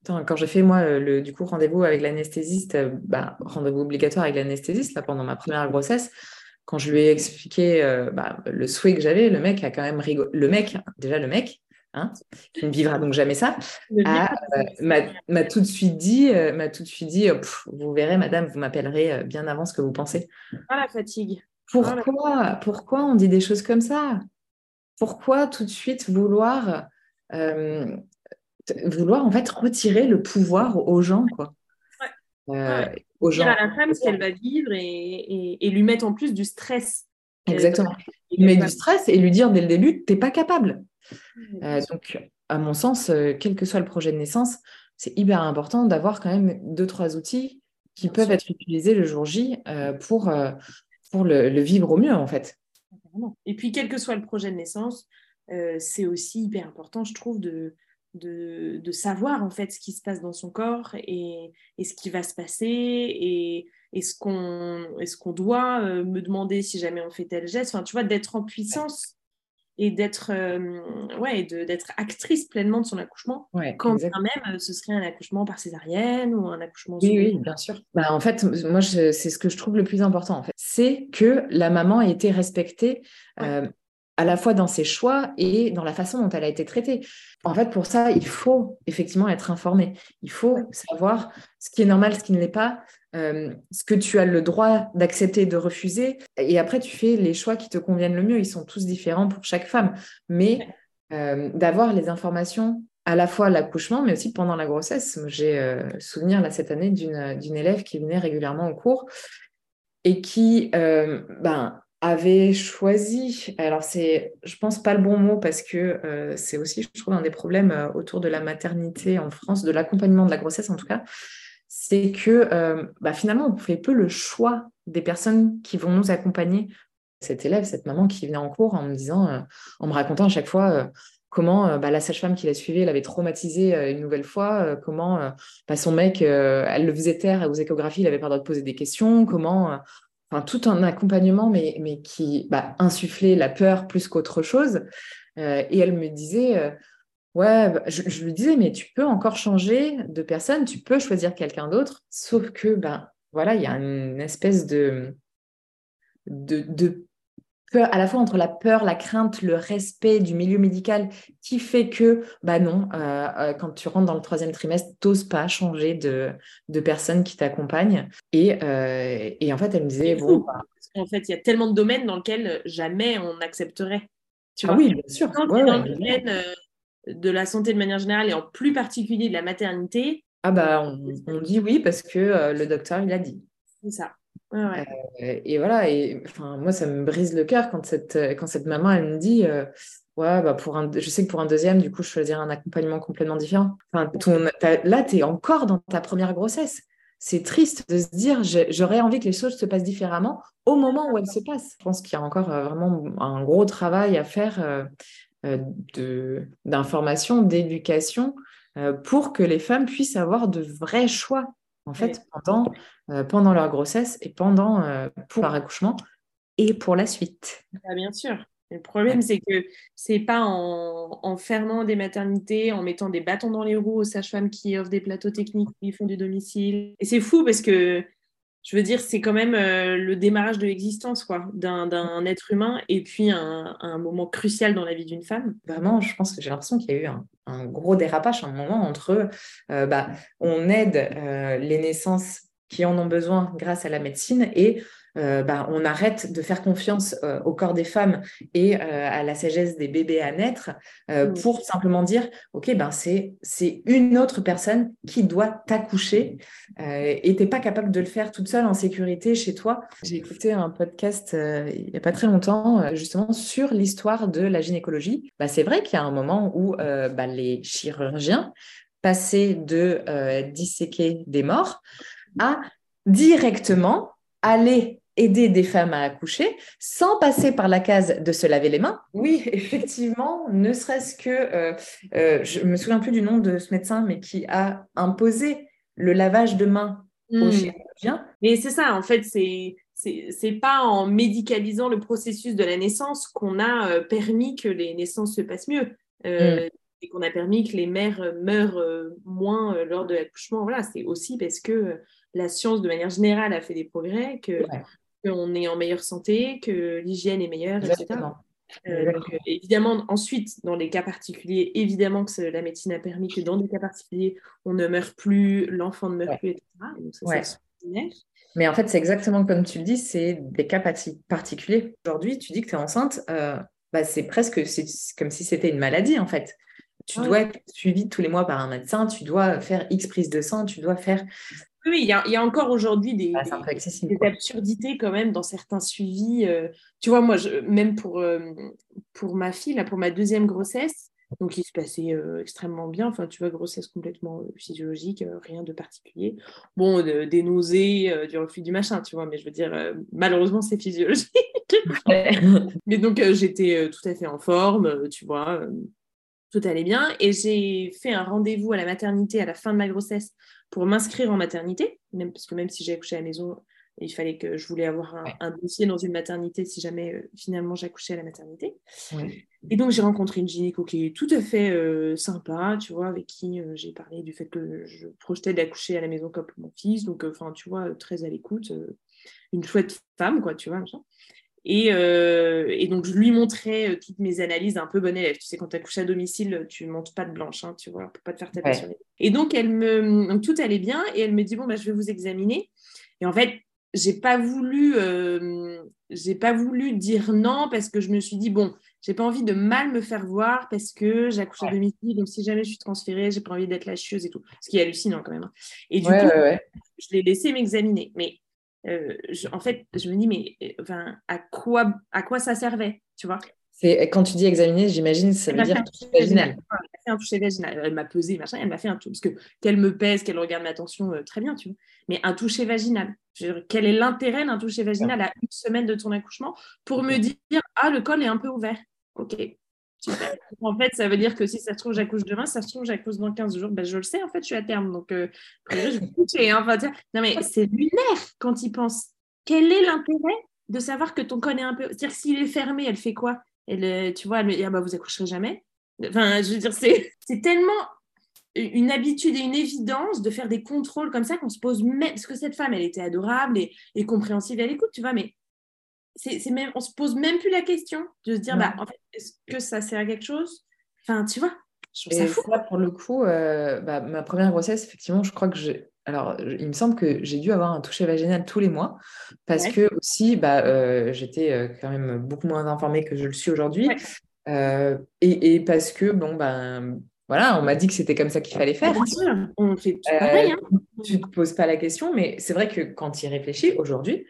quand j'ai fait moi le du coup rendez-vous avec l'anesthésiste, euh, bah, rendez-vous obligatoire avec l'anesthésiste là pendant ma première grossesse, quand je lui ai expliqué bah, le souhait que j'avais, le mec a quand même rigolé. Le mec, déjà le mec, Hein, qui ne vivra donc jamais ça, m'a tout de suite dit, m'a tout de suite dit, vous verrez, madame, vous m'appellerez bien avant ce que vous pensez. Ah la fatigue. Pourquoi, pourquoi on dit des choses comme ça? Pourquoi tout de suite vouloir, euh, vouloir en fait retirer le pouvoir aux gens quoi euh, aux gens. à la femme ce qu'elle va vivre et, lui mettre en plus du stress. Exactement. Mais du stress et lui dire dès le début, tu n'es pas capable. Euh, donc, à mon sens, quel que soit le projet de naissance, c'est hyper important d'avoir quand même deux, trois outils qui peuvent être utilisés le jour J pour, pour le, vivre au mieux, en fait. Et puis, quel que soit le projet de naissance, euh, c'est aussi hyper important, je trouve, de, de, savoir en fait ce qui se passe dans son corps et, ce qui va se passer et, et ce qu'on doit euh, me demander si jamais on fait tel geste. Enfin, tu vois, d'être en puissance et d'être euh, ouais, d'être actrice pleinement de son accouchement, quand même euh, ce serait un accouchement par césarienne ou un accouchement Oui, oui, bien sûr. Bah, en fait, moi, c'est ce que je trouve le plus important, en fait. C'est que la maman a été respectée euh, à la fois dans ses choix et dans la façon dont elle a été traitée. En fait, pour ça, il faut effectivement être informé. Il faut savoir ce qui est normal, ce qui ne l'est pas, euh, ce que tu as le droit d'accepter, de refuser. Et après, tu fais les choix qui te conviennent le mieux. Ils sont tous différents pour chaque femme. Mais euh, d'avoir les informations à la fois l'accouchement, mais aussi pendant la grossesse. J'ai euh, souvenir là cette année d'une élève qui venait régulièrement au cours et qui ben, avait choisi, alors c'est, je pense pas le bon mot parce que euh, c'est aussi, je trouve, un des problèmes euh, autour de la maternité en France, de l'accompagnement de la grossesse en tout cas, c'est que euh, bah, finalement on fait peu le choix des personnes qui vont nous accompagner. Cette élève, cette maman qui venait en cours en me disant, en me racontant à chaque fois comment bah, la sage-femme qui l'a suivie l'avait traumatisée une nouvelle fois, comment bah, son mec, elle le faisait taire aux échographies, il avait pas le droit de poser des questions, comment enfin, tout un accompagnement, mais, mais qui bah, insufflait la peur plus qu'autre chose. Euh, et elle me disait, euh, ouais, bah, je, lui disais, mais tu peux encore changer de personne, tu peux choisir quelqu'un d'autre, sauf que, ben, voilà, il y a une espèce de, de, de à la fois entre la peur, la crainte, le respect du milieu médical qui fait que, bah non, euh, euh, quand tu rentres dans le troisième trimestre, t'oses pas changer de, de personne qui t'accompagne. Et, euh, et, en fait, elle me disait, bon. Bah en fait, il y a tellement de domaines dans lesquels jamais on accepterait. Tu ah oui, bien sûr. Quand dans le domaine de la santé de manière générale et en plus particulier de la maternité. Ah bah, on, on dit oui parce que le docteur, il a dit. C'est ça. Euh, et voilà, et enfin, moi, ça me brise le cœur quand cette, quand cette maman, elle me dit euh, Ouais, bah pour un, je sais que pour un deuxième, du coup, je choisirais un accompagnement complètement différent. Enfin, là, tu es encore dans ta première grossesse. C'est triste de se dire J'aurais envie que les choses se passent différemment au moment où elles se passent. Je pense qu'il y a encore euh, vraiment un gros travail à faire d'information, d'éducation pour que les femmes puissent avoir de vrais choix en fait, pendant, euh, pendant leur grossesse et pendant euh, pour leur accouchement et pour la suite. Ah, bien sûr. Le problème, c'est que c'est pas en, fermant des maternités, en mettant des bâtons dans les roues aux sages-femmes qui offrent des plateaux techniques, qui font du domicile. Et c'est fou parce que je veux dire, c'est quand même euh, le démarrage de l'existence quoi, d'un, être humain et puis un, un, moment crucial dans la vie d'une femme. Vraiment, je pense que j'ai l'impression qu'il y a eu un, un gros dérapage, un moment entre euh, bah, on aide euh, les naissances qui en ont besoin grâce à la médecine et euh, bah, on arrête de faire confiance euh, au corps des femmes et euh, à la sagesse des bébés à naître mm. pour simplement dire, OK, ben c'est, c'est une autre personne qui doit t'accoucher et tu n'es pas capable de le faire toute seule en sécurité chez toi. J'ai écouté un podcast il n'y a pas très longtemps justement sur l'histoire de la gynécologie. Bah, c'est vrai qu'il y a un moment où bah, les chirurgiens passaient de disséquer des morts à directement aller aider des femmes à accoucher sans passer par la case de se laver les mains. Oui, effectivement, ne serait-ce que, euh, euh, je me souviens plus du nom de ce médecin, mais qui a imposé le lavage de mains aux Hmm. chirurgiens. Mais c'est ça, en fait, c'est c'est pas en médicalisant le processus de la naissance qu'on a euh, permis que les naissances se passent mieux euh, et qu'on a permis que les mères euh, meurent moins lors de l'accouchement. Voilà, c'est aussi parce que la science, de manière générale, a fait des progrès, que Ouais. Qu'on est en meilleure santé, que l'hygiène est meilleure, etc. Euh, donc, euh, évidemment, ensuite, dans les cas particuliers, évidemment que la médecine a permis que dans des cas particuliers, on ne meurt plus, l'enfant ne meurt Ouais. plus, etc. Donc, ça, Ouais. c'est extraordinaire. Mais en fait, c'est exactement comme tu le dis, c'est des cas parti- particuliers. Aujourd'hui, tu dis que tu es enceinte, euh, bah, c'est presque comme si c'était une maladie, en fait. Tu Ouais. dois être suivi tous les mois par un médecin, tu dois faire X prises de sang, tu dois faire... Oui, il y a, il y a encore aujourd'hui des, Ah, absurdités quand même dans certains suivis. euh, tu vois, moi, je, même pour, euh, pour ma fille, là, pour ma deuxième grossesse, donc il se passait euh, extrêmement bien. Enfin, tu vois, grossesse complètement physiologique, rien de particulier. Bon, de- des nausées, du reflux du machin, tu vois, mais je veux dire, malheureusement, c'est physiologique. Mais donc, j'étais tout à fait en forme, tu vois, tout allait bien. Et j'ai fait un rendez-vous à la maternité à la fin de ma grossesse pour m'inscrire en maternité, même, parce que même si j'ai accouché à la maison, il fallait que je voulais avoir un, Ouais. un dossier dans une maternité si jamais euh, finalement j'accouchais à la maternité. Ouais. Et donc, j'ai rencontré une gynéco qui est tout à fait euh, sympa, tu vois, avec qui euh, j'ai parlé du fait que je projetais d'accoucher à la maison comme mon fils. Donc, enfin, tu vois, très à l'écoute. une chouette femme, quoi, tu vois. Et, euh, et donc, je lui montrais euh, toutes mes analyses un peu bon élève. Tu sais, quand tu accouches à domicile, tu ne montes pas de blanche, hein, tu vois, pour pas te faire taper Ouais. sur les... Et donc, elle me... donc, tout allait bien. Et elle me dit, bon, bah, je vais vous examiner. Et en fait, j'ai pas voulu euh, j'ai pas voulu dire non parce que je me suis dit bon j'ai pas envie de mal me faire voir parce que j'accouche à domicile donc si jamais je suis transférée j'ai pas envie d'être la chieuse et tout ce qui est hallucinant quand même hein. et du Ouais, coup je l'ai laissé m'examiner mais euh, je- en fait je me dis mais euh, enfin à quoi à quoi ça servait tu vois? Quand tu dis examiner, j'imagine, ça veut dire un toucher toucher vaginal. Elle m'a fait un toucher vaginal. Elle m'a pesé, machin, elle m'a fait un tout. Parce que qu'elle me pèse, qu'elle regarde ma tension, euh, très bien, tu vois. Mais un toucher vaginal. Dire, quel est l'intérêt d'un toucher vaginal à une semaine de ton accouchement pour me dire Ah, le col est un peu ouvert. Ok. En fait, ça veut dire que si ça se trouve, j'accouche demain, ça se trouve, j'accouche dans 15 jours. Ben, je le sais, en fait, je suis à terme. Donc, euh, je vais coucher. hein. Enfin, non, mais c'est lunaire quand il pense. Quel est l'intérêt de savoir que ton est un peu. C'est-à-dire, s'il est fermé, elle fait quoi? Elle, euh, tu vois, elle me dit, ah bah, vous accoucherez jamais. Enfin, je veux dire, c'est c'est tellement une habitude et une évidence de faire des contrôles comme ça qu'on se pose même. Parce que cette femme, elle était adorable et, et compréhensive à l'écoute, tu vois, mais c'est c'est même, on se pose même plus la question de se dire, Ouais. bah, en fait, est-ce que ça sert à quelque chose? Enfin, tu vois, je trouve Et ça pour le coup, euh, bah, ma première grossesse, effectivement, je crois que j'ai. Alors, il me semble que j'ai dû avoir un toucher vaginal tous les mois parce Ouais. que aussi, bah, euh, j'étais euh, quand même beaucoup moins informée que je le suis aujourd'hui. Ouais. Euh, et, et parce que, bon, ben, voilà, on m'a dit que c'était comme ça qu'il fallait faire. Bien sûr, on fait tout pareil. Hein. Tu ne te poses pas la question, mais c'est vrai que quand tu y réfléchis aujourd'hui,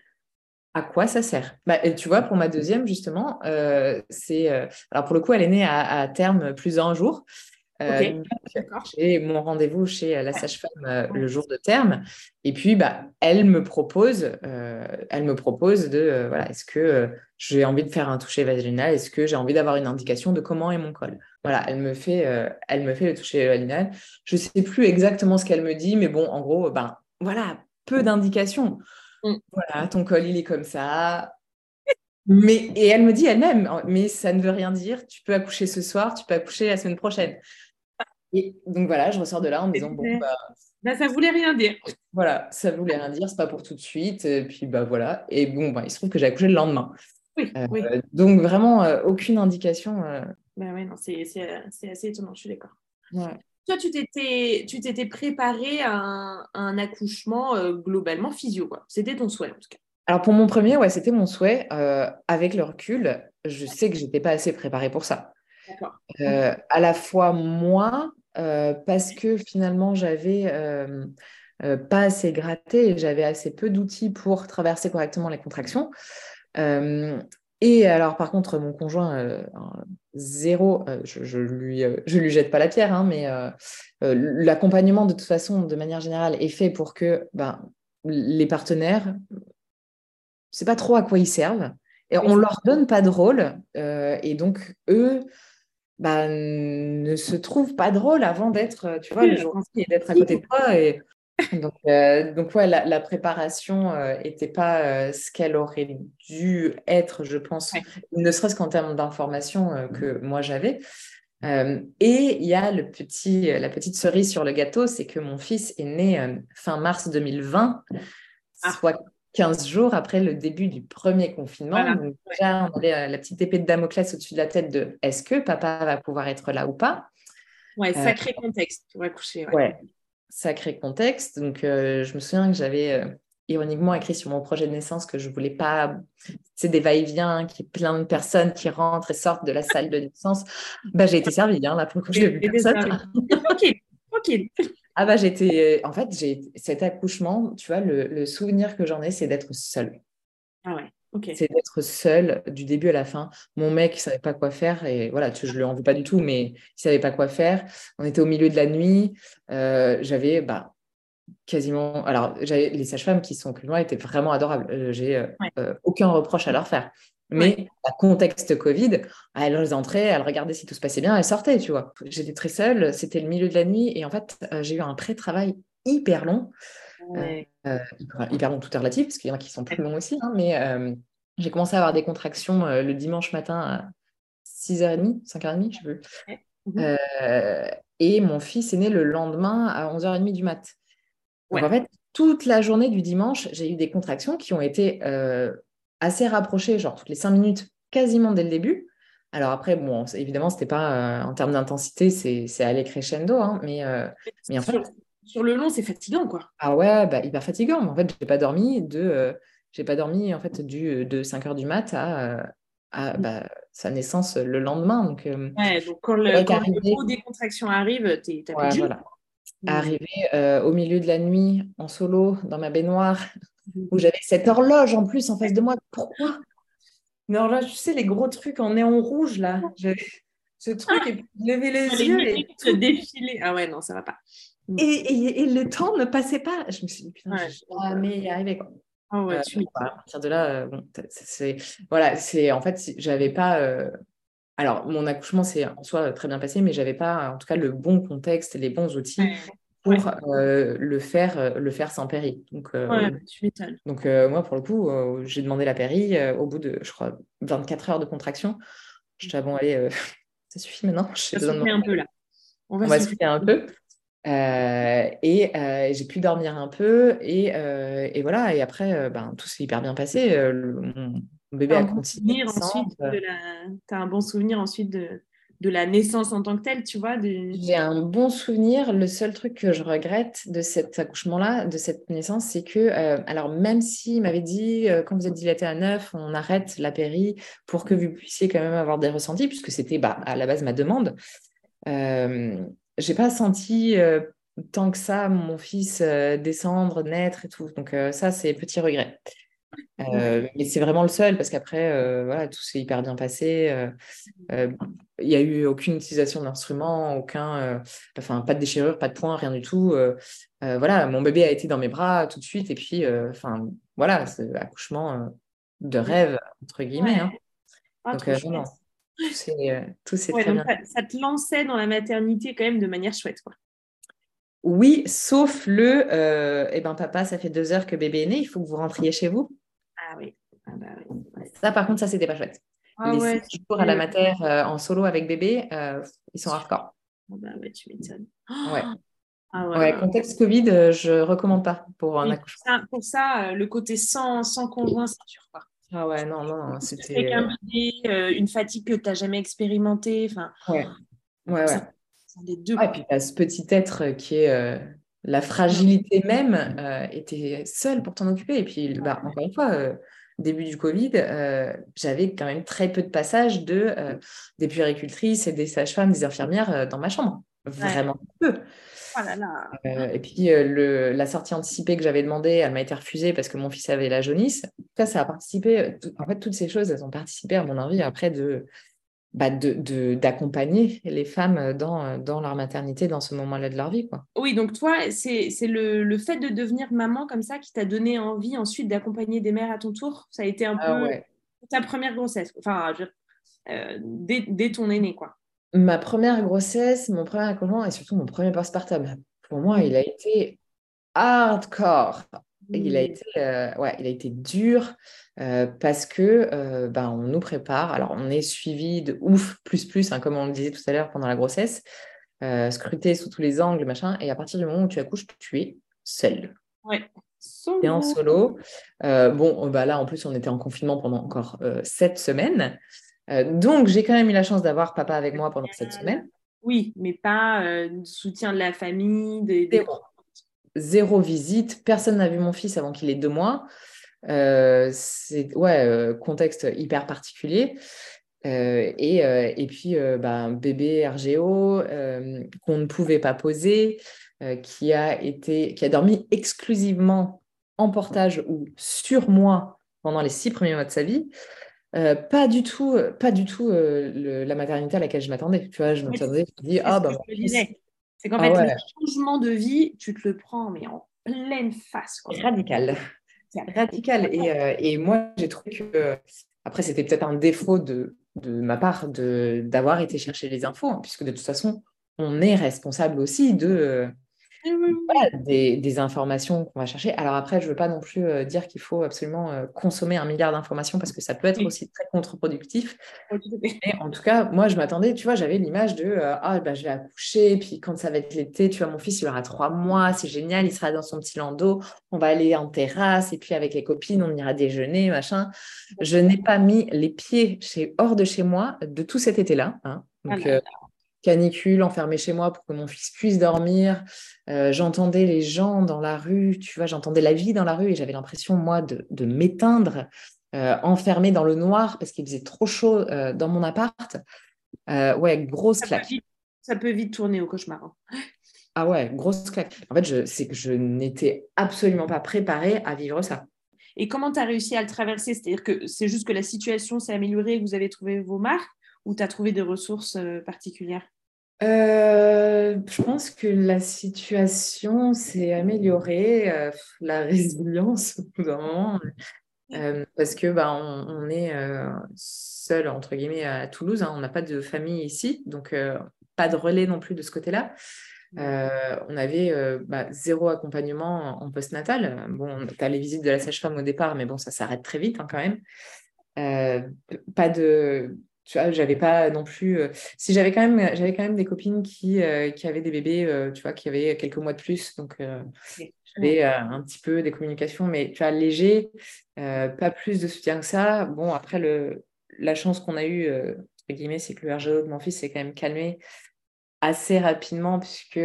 à quoi ça sert? Bah, et Tu vois, pour ma deuxième, justement, euh, c'est. euh, alors, pour le coup, elle est née à, à terme plus d'un jour. Euh, j'ai mon rendez-vous chez euh, la sage-femme le jour de terme. Et puis, bah, elle me propose, elle me propose de, voilà, est-ce que j'ai envie de faire un toucher vaginal? Est-ce que j'ai envie d'avoir une indication de comment est mon col? Voilà, elle me fait, elle me fait le toucher vaginal. Je sais plus exactement ce qu'elle me dit, mais bon, en gros, ben, voilà, peu d'indications. Mm. Voilà, ton col, il est comme ça. Mais, et elle me dit elle-même, mais ça ne veut rien dire. Tu peux accoucher ce soir, tu peux accoucher la semaine prochaine. Et donc voilà, je ressors de là en me disant, bon, bah, Bah, ça voulait rien dire. voilà, ça voulait rien dire, c'est pas pour tout de suite. Et puis, bah voilà. Et bon, bah, il se trouve que j'ai accouché le lendemain. Oui, Euh, oui. donc vraiment, euh, aucune indication. euh, Bah ouais, non, c'est c'est- c'est assez étonnant, je suis d'accord. ouais. Toi, tu t'étais tu t'étais préparé à un, à un accouchement euh, globalement physio, quoi. C'était ton souhait, en tout cas. Alors pour mon premier, ouais, c'était mon souhait. Euh, avec le recul, je sais que j'étais pas assez préparée pour ça. D'accord. Euh, à la fois moi, parce que finalement j'avais pas assez gratté et j'avais assez peu d'outils pour traverser correctement les contractions. Euh, et alors par contre, mon conjoint, euh, zéro, euh, je, je lui, euh, je lui jette pas la pierre, hein, mais l'accompagnement de toute façon, de manière générale, est fait pour que ben, les partenaires sais pas trop à quoi ils servent. Et on leur donne pas de rôle. et donc, eux, bah, ne se trouvent pas drôles avant d'être, tu vois, le jour et d'être à côté de toi. Et donc, donc ouais, la, préparation n'était pas ce qu'elle aurait dû être, je pense, ne serait-ce qu'en termes d'information que moi j'avais. Euh, et il y a le petit, la petite cerise sur le gâteau, c'est que mon fils est né euh, fin mars 2020, ah. soit 15 jours après le début du premier confinement. Donc, déjà, on avait euh, la petite épée de Damoclès au-dessus de la tête de est-ce que papa va pouvoir être là ou pas? Ouais, sacré contexte pour accoucher. Ouais. Sacré contexte. Donc, je me souviens que j'avais ironiquement écrit sur mon projet de naissance que je voulais pas, c'est des va-et-vient, y ait plein de personnes qui rentrent et sortent de la salle de naissance. Bah, j'ai été servie, hein, là, pour le coup, j'ai vu personne. ok, Ah bah, j'étais, en fait, j'ai cet accouchement, tu vois, le, souvenir que j'en ai, c'est d'être seule. Ah ouais. Ok. C'est d'être seule du début à la fin. Mon mec, il savait pas quoi faire et voilà, je lui en veux pas du tout, mais il savait pas quoi faire. On était au milieu de la nuit. Euh, j'avais bah, quasiment. Alors, les sages-femmes qui sont plus loin étaient vraiment adorables. Euh, j'ai euh, euh, aucun reproche à leur faire. Mais à contexte Covid, elles entraient, elles regardaient si tout se passait bien, elles sortaient, tu vois. J'étais très seule, c'était le milieu de la nuit et en fait, j'ai eu un pré-travail hyper long. Hyper, long, tout est relatif, parce qu'il y en a qui sont plus longs aussi, hein, mais j'ai commencé à avoir des contractions le dimanche matin à 6h30, 5h30, je sais plus. Mhm. et mon fils est né le lendemain à 11h30 du mat en fait, toute la journée du dimanche, j'ai eu des contractions qui ont été euh, assez rapprochées, genre toutes les cinq minutes, quasiment dès le début. Alors après, bon, évidemment, c'était pas euh, en termes d'intensité, c'est allé crescendo, hein, mais, euh, mais en fait. Sur le long, c'est fatigant, quoi. Ah ouais, bah, hyper fatigant. En fait, j'ai pas dormi de, j'ai pas dormi en fait du de 5 heures du mat à, à mm. bah, sa naissance le lendemain. Donc, ouais, donc quand le, quand le des contractions arrive, t'as ouais, voilà. Arriver euh, au milieu de la nuit en solo dans ma baignoire où j'avais cette horloge en plus en face de moi. Pourquoi? Une horloge, tu sais, les gros trucs en néon rouge là. ce truc et puis lever les yeux et se défiler. Ah ouais, non, ça va pas. Mmh. Et, et, le temps ne passait pas. Je me suis dit, putain, je vais jamais y arriver. Quoi. Ah ouais, euh, à partir de là, euh, bon, c'est voilà, c'est en fait, j'avais pas alors, mon accouchement s'est en soi très bien passé, mais j'avais pas, en tout cas, le bon contexte, les bons outils pour euh, le faire, euh, le faire sans péri. Donc, euh, tu. Donc, moi, pour le coup, j'ai demandé la péri au bout de, je crois, 24 heures de contraction. Je dis, ah bon, allez, ça suffit maintenant. Un peu là. On va, On un peu. Et j'ai pu dormir un peu et, et voilà et après ben, tout s'est hyper bien passé bébé a continué. ensuite euh. Tu as un bon souvenir ensuite de, de la naissance en tant que telle, tu vois J'ai un bon souvenir. Le seul truc que je regrette de cet accouchement-là, de cette naissance, c'est que, euh, alors même s'il m'avait dit, euh, quand vous êtes dilaté à neuf, on arrête la péri pour que vous puissiez quand même avoir des ressentis, puisque c'était bah, à la base ma demande, euh, j'ai pas senti tant que ça mon fils descendre, naître et tout. Donc ça, c'est petit regret. Euh, mais c'est vraiment le seul parce qu'après, euh, voilà, tout s'est hyper bien passé. Euh, il n'y a eu aucune utilisation d'instrument, aucun, enfin, pas de déchirure, pas de point, rien du tout. voilà, mon bébé a été dans mes bras tout de suite et puis, enfin, voilà, accouchement de rêve entre guillemets. Hein. Ah, donc, non, tout s'est très bien. Ça, te lançait dans la maternité quand même de manière chouette, quoi. Oui, sauf le, eh ben papa, ça fait deux heures que bébé est né, il faut que vous rentriez chez vous. Ah oui. Ah bah ça, par contre, ça, c'était pas chouette. Ah les ouais, jours à la mater euh, en solo avec bébé, euh, ils sont hardcore. Ah bah ouais, tu m'étonnes. Ouais. Ah ouais, contexte Covid, euh, je recommande pas pour un accouchement. Pour ça, le côté sans, sans conjoint, c'est dur. Quoi. Ah ouais, non, non, c'était. un bébé, une fatigue que tu n'as jamais expérimentée. Enfin, ouais, ouais, ouais. les deux. et puis, ce petit être qui est la fragilité même euh, était seule pour t'en occuper. Et puis, bah, encore une fois, euh, début du Covid, euh, j'avais quand même très peu de passages de, des puéricultrices et des sages-femmes, des infirmières dans ma chambre. Vraiment peu. Oh là là. et puis, le, la sortie anticipée que j'avais demandée, elle m'a été refusée parce que mon fils avait la jaunisse. Ça, ça a participé. en fait, toutes ces choses, elles ont participé à mon envie après de bah de, d'accompagner les femmes dans, dans leur maternité dans ce moment-là de leur vie. Quoi. Oui, donc toi, c'est, le, le, fait de devenir maman comme ça qui t'a donné envie ensuite d'accompagner des mères à ton tour? Ça a été un ah peu ta première grossesse, enfin, euh, dès, dès, ton aîné, quoi. Ma première grossesse, mon premier accouchement et surtout mon premier postpartum. Pour moi, il a été hardcore. Il a mmh. été, euh, ouais, il a été dur euh, parce que euh, ben, on nous prépare. Alors, on est suivi de ouf, plus, plus, hein, comme on le disait tout à l'heure pendant la grossesse, scruté sous tous les angles, machin. Et à partir du moment où tu accouches, tu es seul. Ouais. Tu es en solo. bon, bah là, en plus, on était en confinement pendant encore sept semaines. Donc, j'ai quand même eu la chance d'avoir papa avec moi pendant cette semaine. Oui, mais pas soutien de la famille, des, des zéro visite. Personne n'a vu mon fils avant qu'il ait deux mois. Euh, c'est ouais, euh, contexte hyper particulier. Euh, et, et, puis, bah, bébé RGO qu'on ne pouvait pas poser, qui, a été, qui a dormi exclusivement en portage ou sur moi pendant les six premiers mois de sa vie. Pas du tout, pas du tout la maternité à laquelle je m'attendais. Tu vois, je m'attendais, je me dis, ah bah, c'est qu'en ah fait, le changement de vie, tu te le prends, mais en pleine face. Radical. Radical. Et, euh, et moi, j'ai trouvé que, après, c'était peut-être un défaut de, de ma part d'avoir été chercher les infos, hein, puisque de toute façon, on est responsable aussi de, des, informations qu'on va chercher. Alors après, je ne veux pas non plus euh, dire qu'il faut absolument euh, consommer un milliard d'informations parce que ça peut être aussi très contre-productif. Mais en tout cas, moi, je m'attendais, tu vois, j'avais l'image de euh, ah, bah, je vais accoucher, puis quand ça va être l'été, tu vois, mon fils, il aura trois mois, c'est génial, il sera dans son petit landau, on va aller en terrasse, et puis avec les copines, on ira déjeuner, machin. Je n'ai pas mis les pieds chez, hors de chez moi de tout cet été-là. Hein. Ah canicule, enfermé chez moi pour que mon fils puisse dormir. Euh, j'entendais les gens dans la rue, tu vois, j'entendais la vie dans la rue et j'avais l'impression, moi, de, m'éteindre, euh, enfermé dans le noir parce qu'il faisait trop chaud euh, dans mon appart. ouais, grosse claque. ça peut vite tourner au cauchemar. Hein. Ah ouais, grosse claque. En fait, c'est que je n'étais absolument pas préparée à vivre ça. Et comment tu as réussi à le traverser? C'est-à-dire que c'est juste que la situation s'est améliorée et que vous avez trouvé vos marques? Ou tu as trouvé des ressources euh, particulières? Euh, je pense que la situation s'est améliorée, euh, la résilience au bout d'un moment, parce que bah, on, est seul entre guillemets à Toulouse, hein, on n'a pas de famille ici, donc pas de relais non plus de ce côté-là. on avait bah, zéro accompagnement en postnatal. Bon, tu as les visites de la sage-femme au départ, mais bon, ça s'arrête très vite hein, quand même. pas de tu vois, j'avais pas non plus. Euh, si j'avais quand même, j'avais quand même des copines qui, euh, qui avaient des bébés, euh, tu vois, qui avaient quelques mois de plus, donc j'avais un petit peu des communications, mais tu vois, léger, pas plus de soutien que ça. Bon, après le, la chance qu'on a eue, entre guillemets, c'est que le RGO de mon fils s'est quand même calmé assez rapidement puisque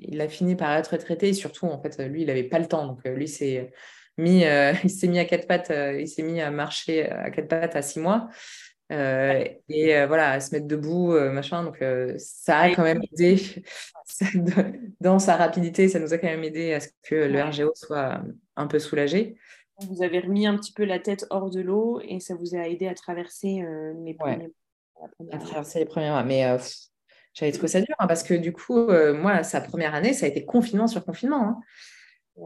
il a fini par être traité et surtout en fait lui il n'avait pas le temps donc lui c'est mis il s'est mis à quatre pattes il s'est mis à marcher à quatre pattes à six mois euh, et euh, voilà, à se mettre debout, euh, machin. Donc, ça a quand même aidé dans sa rapidité. Ça nous a quand même aidé à ce que le RGO soit un peu soulagé. Vous avez remis un petit peu la tête hors de l'eau et ça vous a aidé à traverser les premiers À traverser les premiers mois. Mais j'avais trouvé ça dur hein, parce que du coup, moi, sa première année, ça a été confinement sur confinement.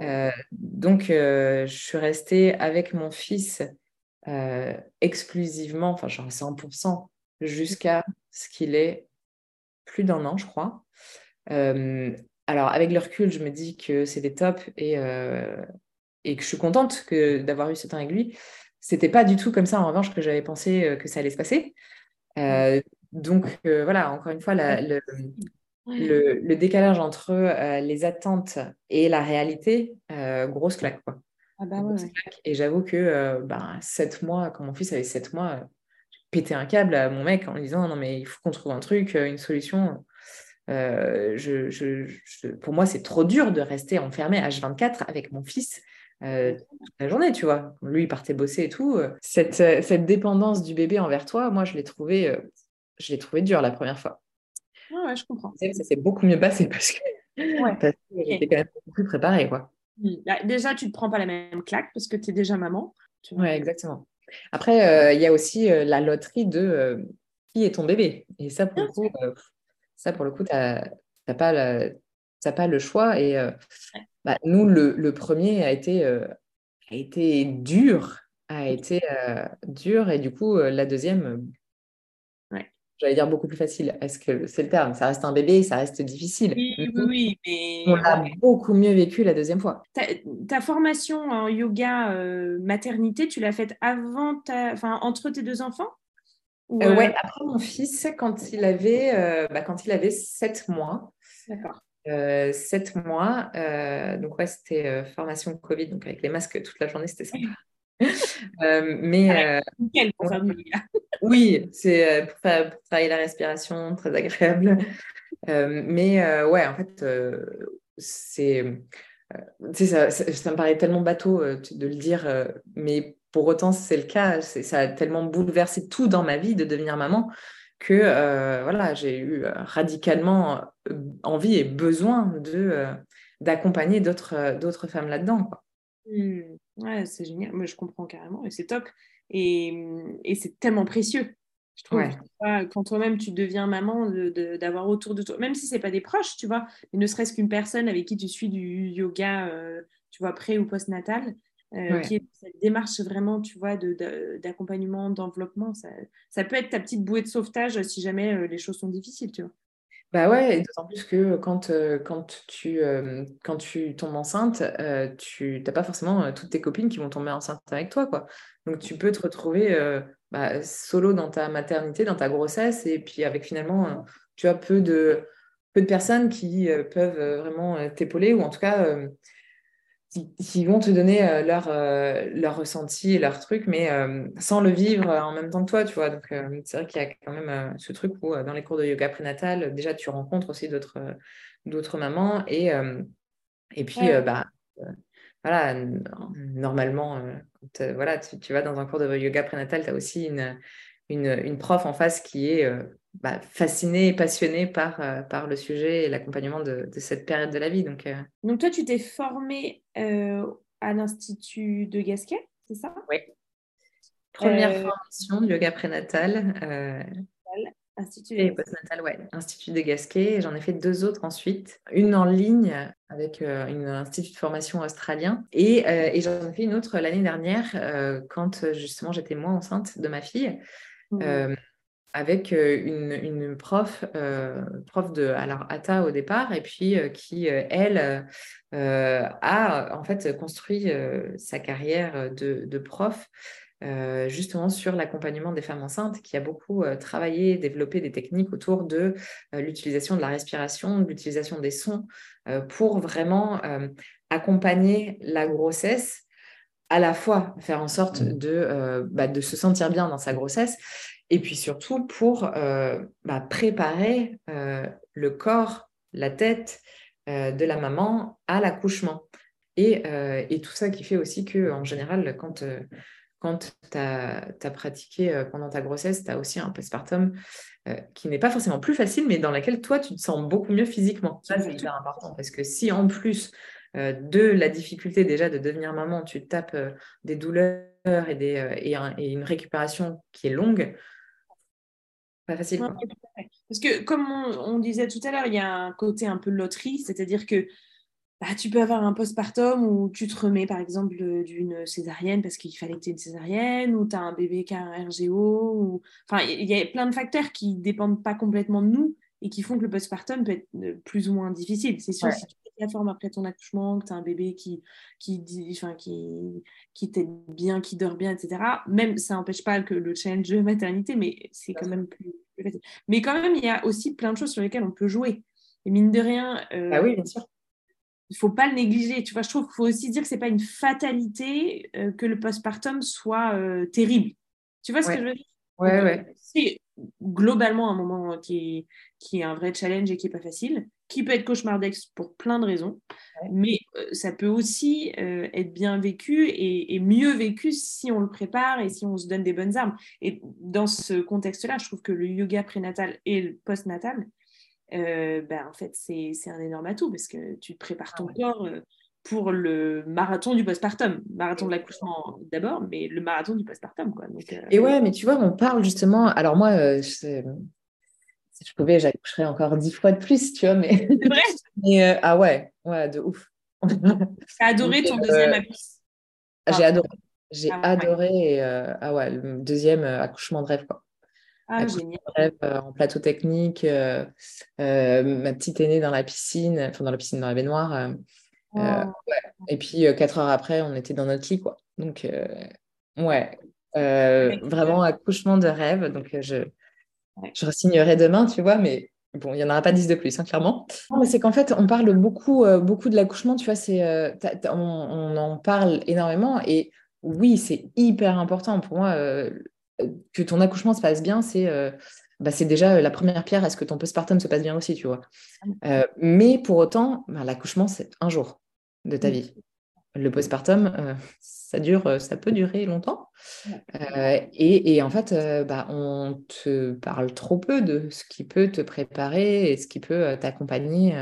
Hein. donc, je suis restée avec mon fils euh, exclusivement, enfin genre 100%, jusqu'à ce qu'il ait plus d'un an, je crois. Euh, alors avec le recul, je me dis que c'était top et, euh, et que je suis contente que d'avoir eu ce temps avec lui. C'était pas du tout comme ça en revanche que j'avais pensé que ça allait se passer. donc voilà, encore une fois, le, le, décalage entre les attentes et la réalité, grosse claque. Quoi. Ah bah et j'avoue que euh, bah, sept mois, quand mon fils avait sept mois, euh, j'ai pété un câble à mon mec en lui disant non mais il faut qu'on trouve un truc, euh, une solution. je, pour moi, c'est trop dur de rester enfermé H24 avec mon fils toute la journée, tu vois. Lui, il partait bosser et tout. Cette, cette dépendance du bébé envers toi, moi, je l'ai trouvé, je l'ai trouvé dur la première fois. ouais, je comprends. Ça s'est beaucoup mieux passé parce que, parce que j'étais quand même beaucoup plus préparée, quoi. Bah, déjà, tu ne te prends pas la même claque parce que tu es déjà maman. Oui, exactement. Après, euh, il y a aussi euh, la loterie de euh, qui est ton bébé. Et ça, pour le coup, ça, pour le coup, tu n'as pas, pas, le choix. Et bah, nous, le, premier a été, a été dur, a été dur. Et du coup, la deuxième, j'allais dire beaucoup plus facile. Est-ce que c'est le terme? Ça reste un bébé, ça reste difficile. Oui, oui, mais... On a beaucoup mieux vécu la deuxième fois. Ta, formation en yoga euh, maternité, tu l'as faite avant ta... enfin, entre tes deux enfants? Oui, euh, Ouais, après mon fils, quand il avait, euh, bah, quand il avait 7 mois. D'accord. 7 mois. donc, ouais, c'était formation Covid, donc avec les masques toute la journée, c'était sympa. Mais pour oui, c'est pour, pour, travailler la respiration, très agréable. mais ouais, en fait, c'est ça, ça, ça, me paraît tellement bateau de le dire, mais pour autant, c'est le cas. Ça a tellement bouleversé tout dans ma vie de devenir maman que voilà, j'ai eu radicalement envie et besoin de d'accompagner d'autres d'autres femmes là-dedans. Mmh. Ouais, c'est génial. Moi, je comprends carrément et c'est top. Et, et c'est tellement précieux. Je trouve, quand toi-même tu deviens maman, d'avoir de, autour de toi, même si c'est pas des proches, tu vois, mais ne serait-ce qu'une personne avec qui tu suis du yoga, euh, tu vois, pré ou post-natal, euh, qui est cette démarche vraiment, tu vois, d'accompagnement, d'enveloppement, ça, ça, peut être ta petite bouée de sauvetage si jamais euh, les choses sont difficiles, tu vois. Bah ouais, et d'autant plus que quand, euh, quand, tu, euh, quand tu tombes enceinte, euh, tu n'as pas forcément toutes tes copines qui vont tomber enceintes avec toi. Quoi. Donc tu peux te retrouver bah, solo dans ta maternité, dans ta grossesse, et puis avec finalement, tu as peu de, peu de personnes qui peuvent vraiment t'épauler, ou en tout cas qui, vont te donner euh, leur, euh, leur ressenti et leur truc, mais euh, sans le vivre en même temps que toi, tu vois. Donc, c'est vrai qu'il y a quand même ce truc où, dans les cours de yoga prénatal, déjà, tu rencontres aussi d'autres, d'autres mamans. Et, et puis, bah, voilà, normalement, quand, voilà, tu, tu, vas dans un cours de yoga prénatal, tu as aussi une, une, une, prof en face qui est bah, fascinée et passionnée par, euh, par le sujet et l'accompagnement de, de, cette période de la vie. Donc, euh. donc toi, tu t'es formée euh, à l'Institut de Gasquet, c'est ça? Oui. Première formation de yoga prénatal. Institut et postnatal, ouais. Institut de Gasquet. J'en ai fait deux autres ensuite. Une en ligne avec un institut de formation australien. Et, et j'en ai fait une autre l'année dernière quand justement j'étais moi enceinte de ma fille. Mmh avec une, une prof, prof de alors Ata au départ, et puis qui, elle, a en fait construit sa carrière de, de prof justement sur l'accompagnement des femmes enceintes, qui a beaucoup travaillé, développé des techniques autour de l'utilisation de la respiration, de l'utilisation des sons, pour vraiment accompagner la grossesse à la fois faire en sorte mmh. de, bah, de se sentir bien dans sa grossesse et puis surtout pour euh, bah, préparer euh, le corps, la tête euh, de la maman à l'accouchement. Et, et, tout ça qui fait aussi que, en général, quand, quand tu as, pratiqué pendant ta grossesse, tu as aussi un postpartum qui n'est pas forcément plus facile, mais dans laquelle toi, tu te sens beaucoup mieux physiquement. Ça, c'est hyper important parce que si en plus de la difficulté déjà de devenir maman, tu tapes des douleurs et, des, et, une récupération qui est longue, pas facile. Parce que, comme on, disait tout à l'heure, il y a un côté un peu loterie, c'est-à-dire que bah, tu peux avoir un postpartum où tu te remets, par exemple, d'une césarienne parce qu'il fallait que tu aies une césarienne, ou tu as un bébé qui a un RGO. Ou... Enfin, il y a plein de facteurs qui ne dépendent pas complètement de nous et qui font que le postpartum peut être euh, plus ou moins difficile. C'est sûr, si tu fais la forme après ton accouchement, que tu as un bébé qui, qui, enfin, qui, qui t'aide bien, qui dort bien, etc., même ça n'empêche pas que le challenge de maternité, mais c'est quand même plus, facile. Mais quand même, il y a aussi plein de choses sur lesquelles on peut jouer. Et mine de rien, euh, ah oui, bien sûr. il ne faut pas le négliger. Tu vois, je trouve qu'il faut aussi dire que ce n'est pas une fatalité euh, que le postpartum soit terrible. Tu vois ce que je veux dire? Ouais, ouais. C'est globalement un moment qui est, qui est un vrai challenge et qui n'est pas facile, qui peut être cauchemardesque pour plein de raisons, mais euh, ça peut aussi euh, être bien vécu et, mieux vécu si on le prépare et si on se donne des bonnes armes. Et dans ce contexte-là, je trouve que le yoga prénatal et le postnatal, euh, ben, en fait, c'est un énorme atout parce que tu prépares ton ah corps pour le marathon du postpartum. Marathon de l'accouchement d'abord, mais le marathon du postpartum. Quoi. Euh, et ouais, mais tu vois, on parle justement. Alors, moi, euh, si je pouvais, j'accoucherais encore dix fois de plus, tu vois, mais. Vrai mais, Ah ouais, ouais, de ouf. T'as adoré ton deuxième accouchement J'ai adoré. J'ai ah adoré. ah ouais, le deuxième accouchement de rêve, quoi. Ah, génial. Euh, en plateau technique, euh, euh, ma petite aînée dans la piscine, enfin dans la piscine, dans la baignoire. Oh. Et puis, quatre heures après, on était dans notre lit, quoi. Donc, ouais, vraiment accouchement de rêve. Donc, je, je signerai demain, tu vois, mais bon, il n'y en aura pas dix de plus, hein, clairement. Non, mais c'est qu'en fait, on parle beaucoup, beaucoup de l'accouchement, tu vois, c'est, on, on, en parle énormément et oui, c'est hyper important. Pour moi, que ton accouchement se passe bien, c'est euh, bah, déjà euh, la première pierre est ce que ton postpartum se passe bien aussi, tu vois. Euh, mais pour autant, bah, l'accouchement, c'est un jour de ta vie. Le postpartum, ça dure, ça peut durer longtemps. Et, en fait, bah, on te parle trop peu de ce qui peut te préparer et ce qui peut t'accompagner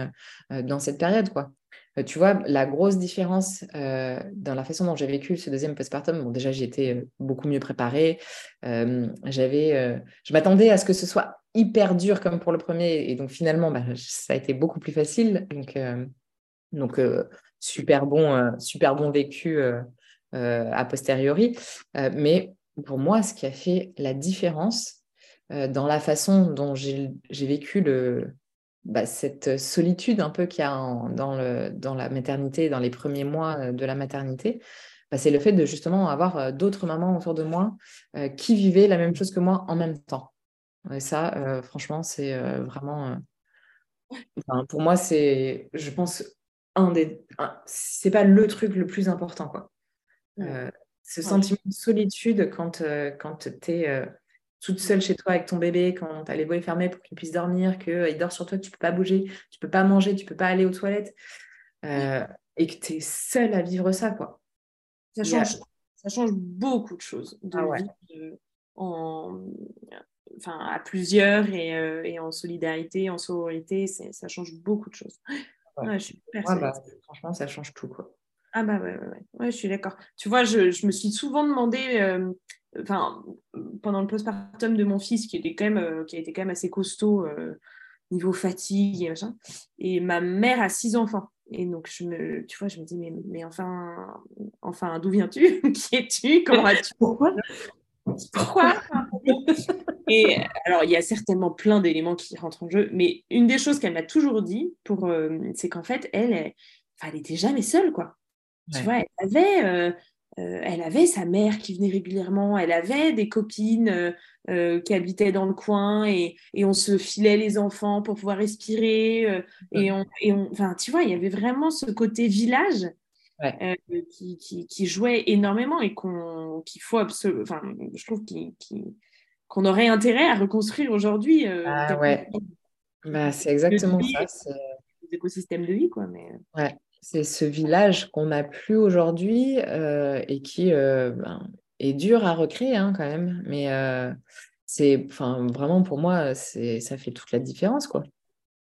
dans cette période, quoi. Euh, tu vois, la grosse différence euh, dans la façon dont j'ai vécu ce deuxième postpartum, bon, déjà, j'étais euh, beaucoup mieux préparée. j'avais, je m'attendais à ce que ce soit hyper dur comme pour le premier. Et donc, finalement, bah, ça a été beaucoup plus facile. Donc, donc super, bon, super bon vécu a posteriori. mais pour moi, ce qui a fait la différence dans la façon dont j'ai vécu bah, cette solitude un peu qu'il y a dans, la maternité, dans les premiers mois euh, de la maternité, bah, c'est le fait de justement avoir euh, d'autres mamans autour de moi euh, qui vivaient la même chose que moi en même temps. Et ça, franchement, c'est vraiment... pour moi, c'est, je pense, un des... c'est pas le truc le plus important, quoi. ce sentiment de solitude quand, quand tu es toute seule chez toi avec ton bébé, quand tu as les volets fermés pour qu'il puisse dormir, qu'il euh, dort sur toi, tu peux pas bouger, tu peux pas manger, tu peux pas aller aux toilettes, euh, et que tu es seule à vivre ça. quoi. Ça change, ça change beaucoup de choses de ah en, enfin, à plusieurs et, euh, et, en solidarité, en sororité, ça change beaucoup de choses. Je suis bah, franchement, ça change tout. Quoi. Ah bah ouais, ouais, ouais. je suis d'accord. Tu vois, je, je, me suis souvent demandé, enfin, pendant le postpartum de mon fils, qui, était quand même, euh, qui a été quand même assez costaud euh, niveau fatigue et machin, et ma mère a six enfants. Et donc, je me, tu vois, je me dis, mais, mais enfin, enfin d'où viens-tu? Qui es-tu? Comment vas-tu? Pourquoi? Pourquoi? Et alors, il y a certainement plein d'éléments qui rentrent en jeu, mais une des choses qu'elle m'a toujours dit, pour, euh, c'est qu'en fait, elle, elle, elle, était jamais seule, quoi. Tu vois, elle avait euh, elle avait sa mère qui venait régulièrement, elle avait des copines euh, euh, qui habitaient dans le coin et, on se filait les enfants pour pouvoir respirer. et, on, enfin, tu vois, il y avait vraiment ce côté village qui, jouait énormément et qu'on, qu'il faut absolument, enfin, je trouve qu'on aurait intérêt à reconstruire aujourd'hui. ah ouais, bah, c'est exactement ça. Des écosystèmes de vie, quoi. Mais... Ouais. C'est ce village qu'on n'a plus aujourd'hui euh, et qui euh, ben, est dur à recréer hein, quand même. Mais euh, c'est, enfin, vraiment pour moi, c'est, ça fait toute la différence, quoi.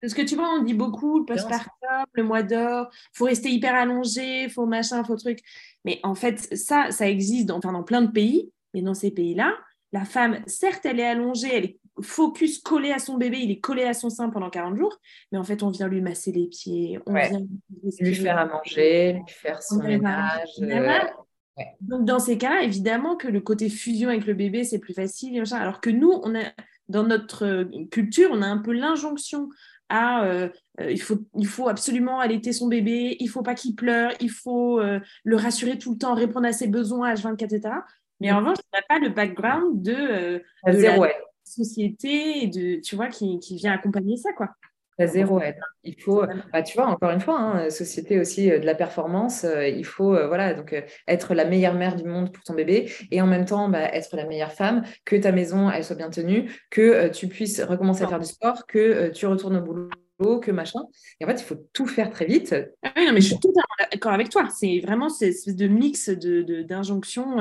Parce que tu vois, on dit beaucoup le postpartum, le mois d'or, faut rester hyper allongé, faut machin, faut truc. Mais en fait, ça, ça existe dans, dans plein de pays. Mais dans ces pays-là, la femme, certes, elle est allongée, elle est focus collé à son bébé, il est collé à son sein pendant 40 jours, mais en fait, on vient lui masser les pieds, on vient lui faire à manger, lui faire son ménage. Euh, Donc, dans ces cas évidemment que le côté fusion avec le bébé, c'est plus facile, alors que nous, on a, dans notre euh, culture, on a un peu l'injonction à euh, il, faut, il faut absolument allaiter son bébé, il faut pas qu'il pleure, il faut le rassurer tout le temps, répondre à ses besoins H24, etc. Mais en revanche, on n'a pas le background de, de zéro société et de, tu vois, qui, qui vient accompagner ça, quoi. À zéro aide. Il faut, bah, tu vois, encore une fois, hein, société aussi euh, de la performance, euh, il faut euh, voilà, donc, être la meilleure mère du monde pour ton bébé et en même temps bah, être la meilleure femme, que ta maison elle soit bien tenue, que tu puisses recommencer à faire du sport, que tu retournes au boulot, que machin. Et en fait, il faut tout faire très vite. Ah oui, non, mais je suis totalement d'accord avec toi. C'est vraiment cette espèce de mix d'injonctions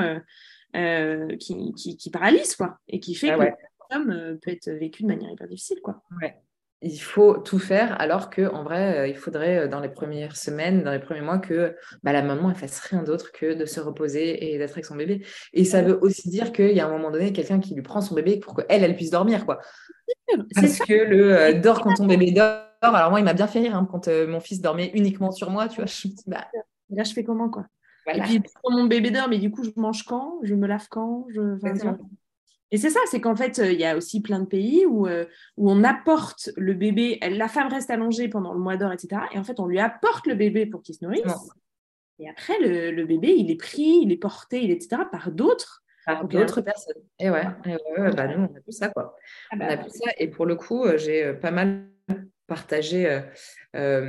de, qui, qui, qui, paralyse, quoi, et qui fait ah que euh, peut être vécu de manière hyper difficile. Quoi. Ouais. Il faut tout faire, alors que en vrai, euh, il faudrait euh, dans les premières semaines, dans les premiers mois, que bah, la maman ne fasse rien d'autre que de se reposer et d'être avec son bébé. Et ça veut aussi dire qu'il y a un moment donné quelqu'un qui lui prend son bébé pour qu'elle, elle puisse dormir, quoi. Parce que le euh, dort quand ton bébé dort. Alors moi, il m'a bien fait rire hein, quand mon fils dormait uniquement sur moi, tu vois. Je me dis, bah... Là, je fais comment, quoi? Et puis, mon bébé dort, mais du coup, je mange quand? Je me lave quand? Je... Et c'est ça, c'est qu'en fait, euh, il y a aussi plein de pays où, euh, où on apporte le bébé, la femme reste allongée pendant le mois d'or, etc. Et en fait, on lui apporte le bébé pour qu'il se nourrisse. Et après, le, bébé, il est pris, il est porté, il, etc. par d'autres. Par d'autres personnes. Et ouais, bah, nous, on a plus ça, quoi. Ah bah on a plus ça. Et pour le coup, euh, j'ai pas mal partagé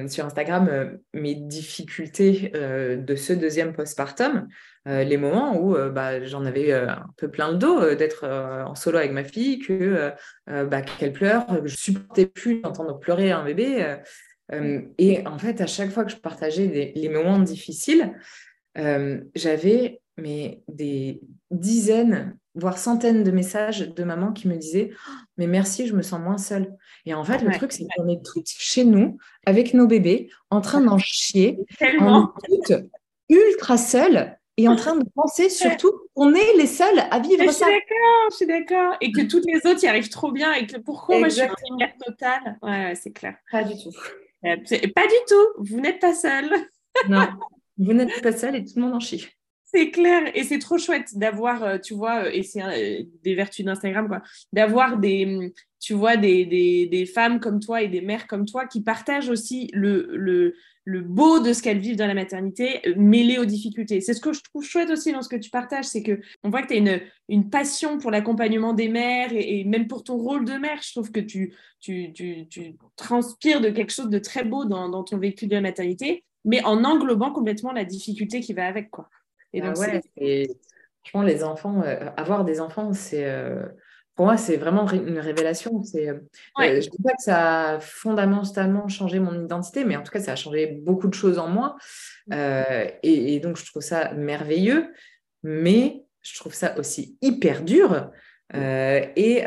sur Instagram mes difficultés de ce deuxième postpartum. Euh, les moments où euh, bah, j'en avais euh, un peu plein le dos d'être en solo avec ma fille, que bah, qu'elle pleure, que je supportais plus d'entendre pleurer un bébé. et en fait, à chaque fois que je partageais les moments difficiles, j'avais mais des dizaines, voire centaines de messages de mamans qui me disaient «Oh, Mais merci, je me sens moins seule. Et en fait, le truc, c'est qu'on est toutes chez nous, avec nos bébés, en train d'en chier, Tellement. ultra seules et en train de penser surtout qu'on est les seuls à vivre ça. Je suis d'accord, je suis d'accord. Et que toutes les autres y arrivent trop bien et que pourquoi moi je suis en totale? Ouais, c'est clair. Pas du tout. Pas du tout. Vous n'êtes pas seul. non, vous n'êtes pas seul et tout le monde en chie. C'est clair, et c'est trop chouette d'avoir, euh, tu vois, euh, et c'est euh, des vertus d'Instagram, quoi, d'avoir des, tu vois, des, des, femmes comme toi et des mères comme toi qui partagent aussi le, le, le beau de ce qu'elles vivent dans la maternité mêlé aux difficultés. C'est ce que je trouve chouette aussi dans ce que tu partages, c'est que on voit que tu as une, une, passion pour l'accompagnement des mères et, même pour ton rôle de mère. Je trouve que tu, tu, tu, tu transpires de quelque chose de très beau dans, dans, ton vécu de la maternité, mais en englobant complètement la difficulté qui va avec. quoi. Et ah donc, ouais, franchement, les enfants, euh, avoir des enfants, c'est... Euh, pour moi, c'est vraiment une révélation. C'est, euh, je ne dis pas que ça a fondamentalement changé mon identité, mais en tout cas, ça a changé beaucoup de choses en moi. Mm. Et, donc, je trouve ça merveilleux, mais je trouve ça aussi hyper dur. Euh, et,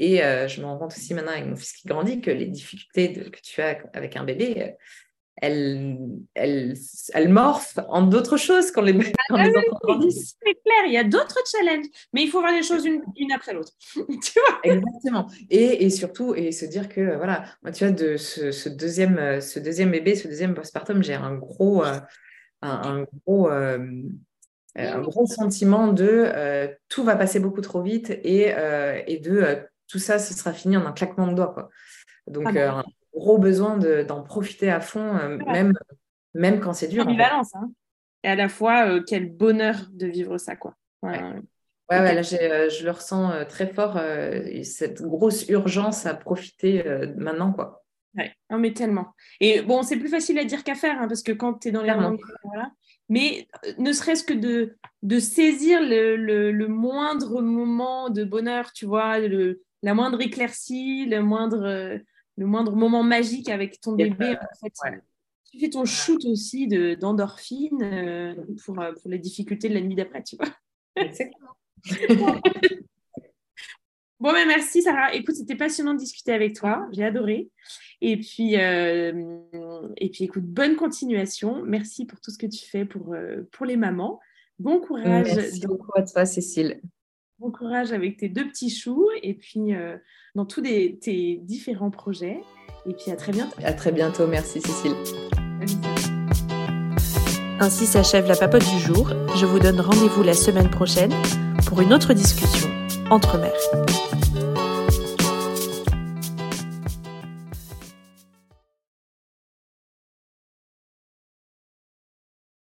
et je me rends compte aussi maintenant avec mon fils qui grandit que les difficultés que tu as avec un bébé, elle, elle, elle morphe en d'autres choses quand les, quand les enfants grandissent. C'est clair, il y a d'autres challenges, mais il faut voir les choses une, une après l'autre. tu vois Exactement. Et, et, surtout, et se dire que, voilà, moi, tu vois, de ce, ce deuxième, ce deuxième bébé, ce deuxième postpartum, j'ai un gros, euh, un, gros, euh, un gros sentiment de euh, tout va passer beaucoup trop vite et, et de tout ça, ce sera fini en un claquement de doigts. Quoi. Donc, ah bah gros besoin d'en profiter à fond, euh, même, même quand c'est dur. Ambivalence, hein. Et à la fois, euh, quel bonheur de vivre ça, quoi. Ouais. Ouais, là, euh, je le ressens très fort, cette grosse urgence à profiter maintenant, quoi. Ouais, non, mais tellement. Et bon, c'est plus facile à dire qu'à faire, hein, parce que quand tu es dans les voilà. Mais ne serait-ce que de, de saisir le, le, moindre moment de bonheur, tu vois, le, la moindre éclaircie, le moindre le moindre moment magique avec ton bébé. En fait, Tu fais ton shoot aussi d'endorphine euh, pour, euh, pour les difficultés de la nuit d'après, tu vois. bon, ben merci Sarah. Écoute, c'était passionnant de discuter avec toi. J'ai adoré. Et puis, euh, et puis, écoute, bonne continuation. Merci pour tout ce que tu fais pour, pour les mamans. Bon courage. Merci beaucoup à toi, Cécile. Bon courage avec tes deux petits choux et puis euh, dans tous tes différents projets. Et puis à très bientôt. À très bientôt. Merci Cécile. Ainsi s'achève la papote du jour. Je vous donne rendez-vous la semaine prochaine pour une autre discussion entre mères.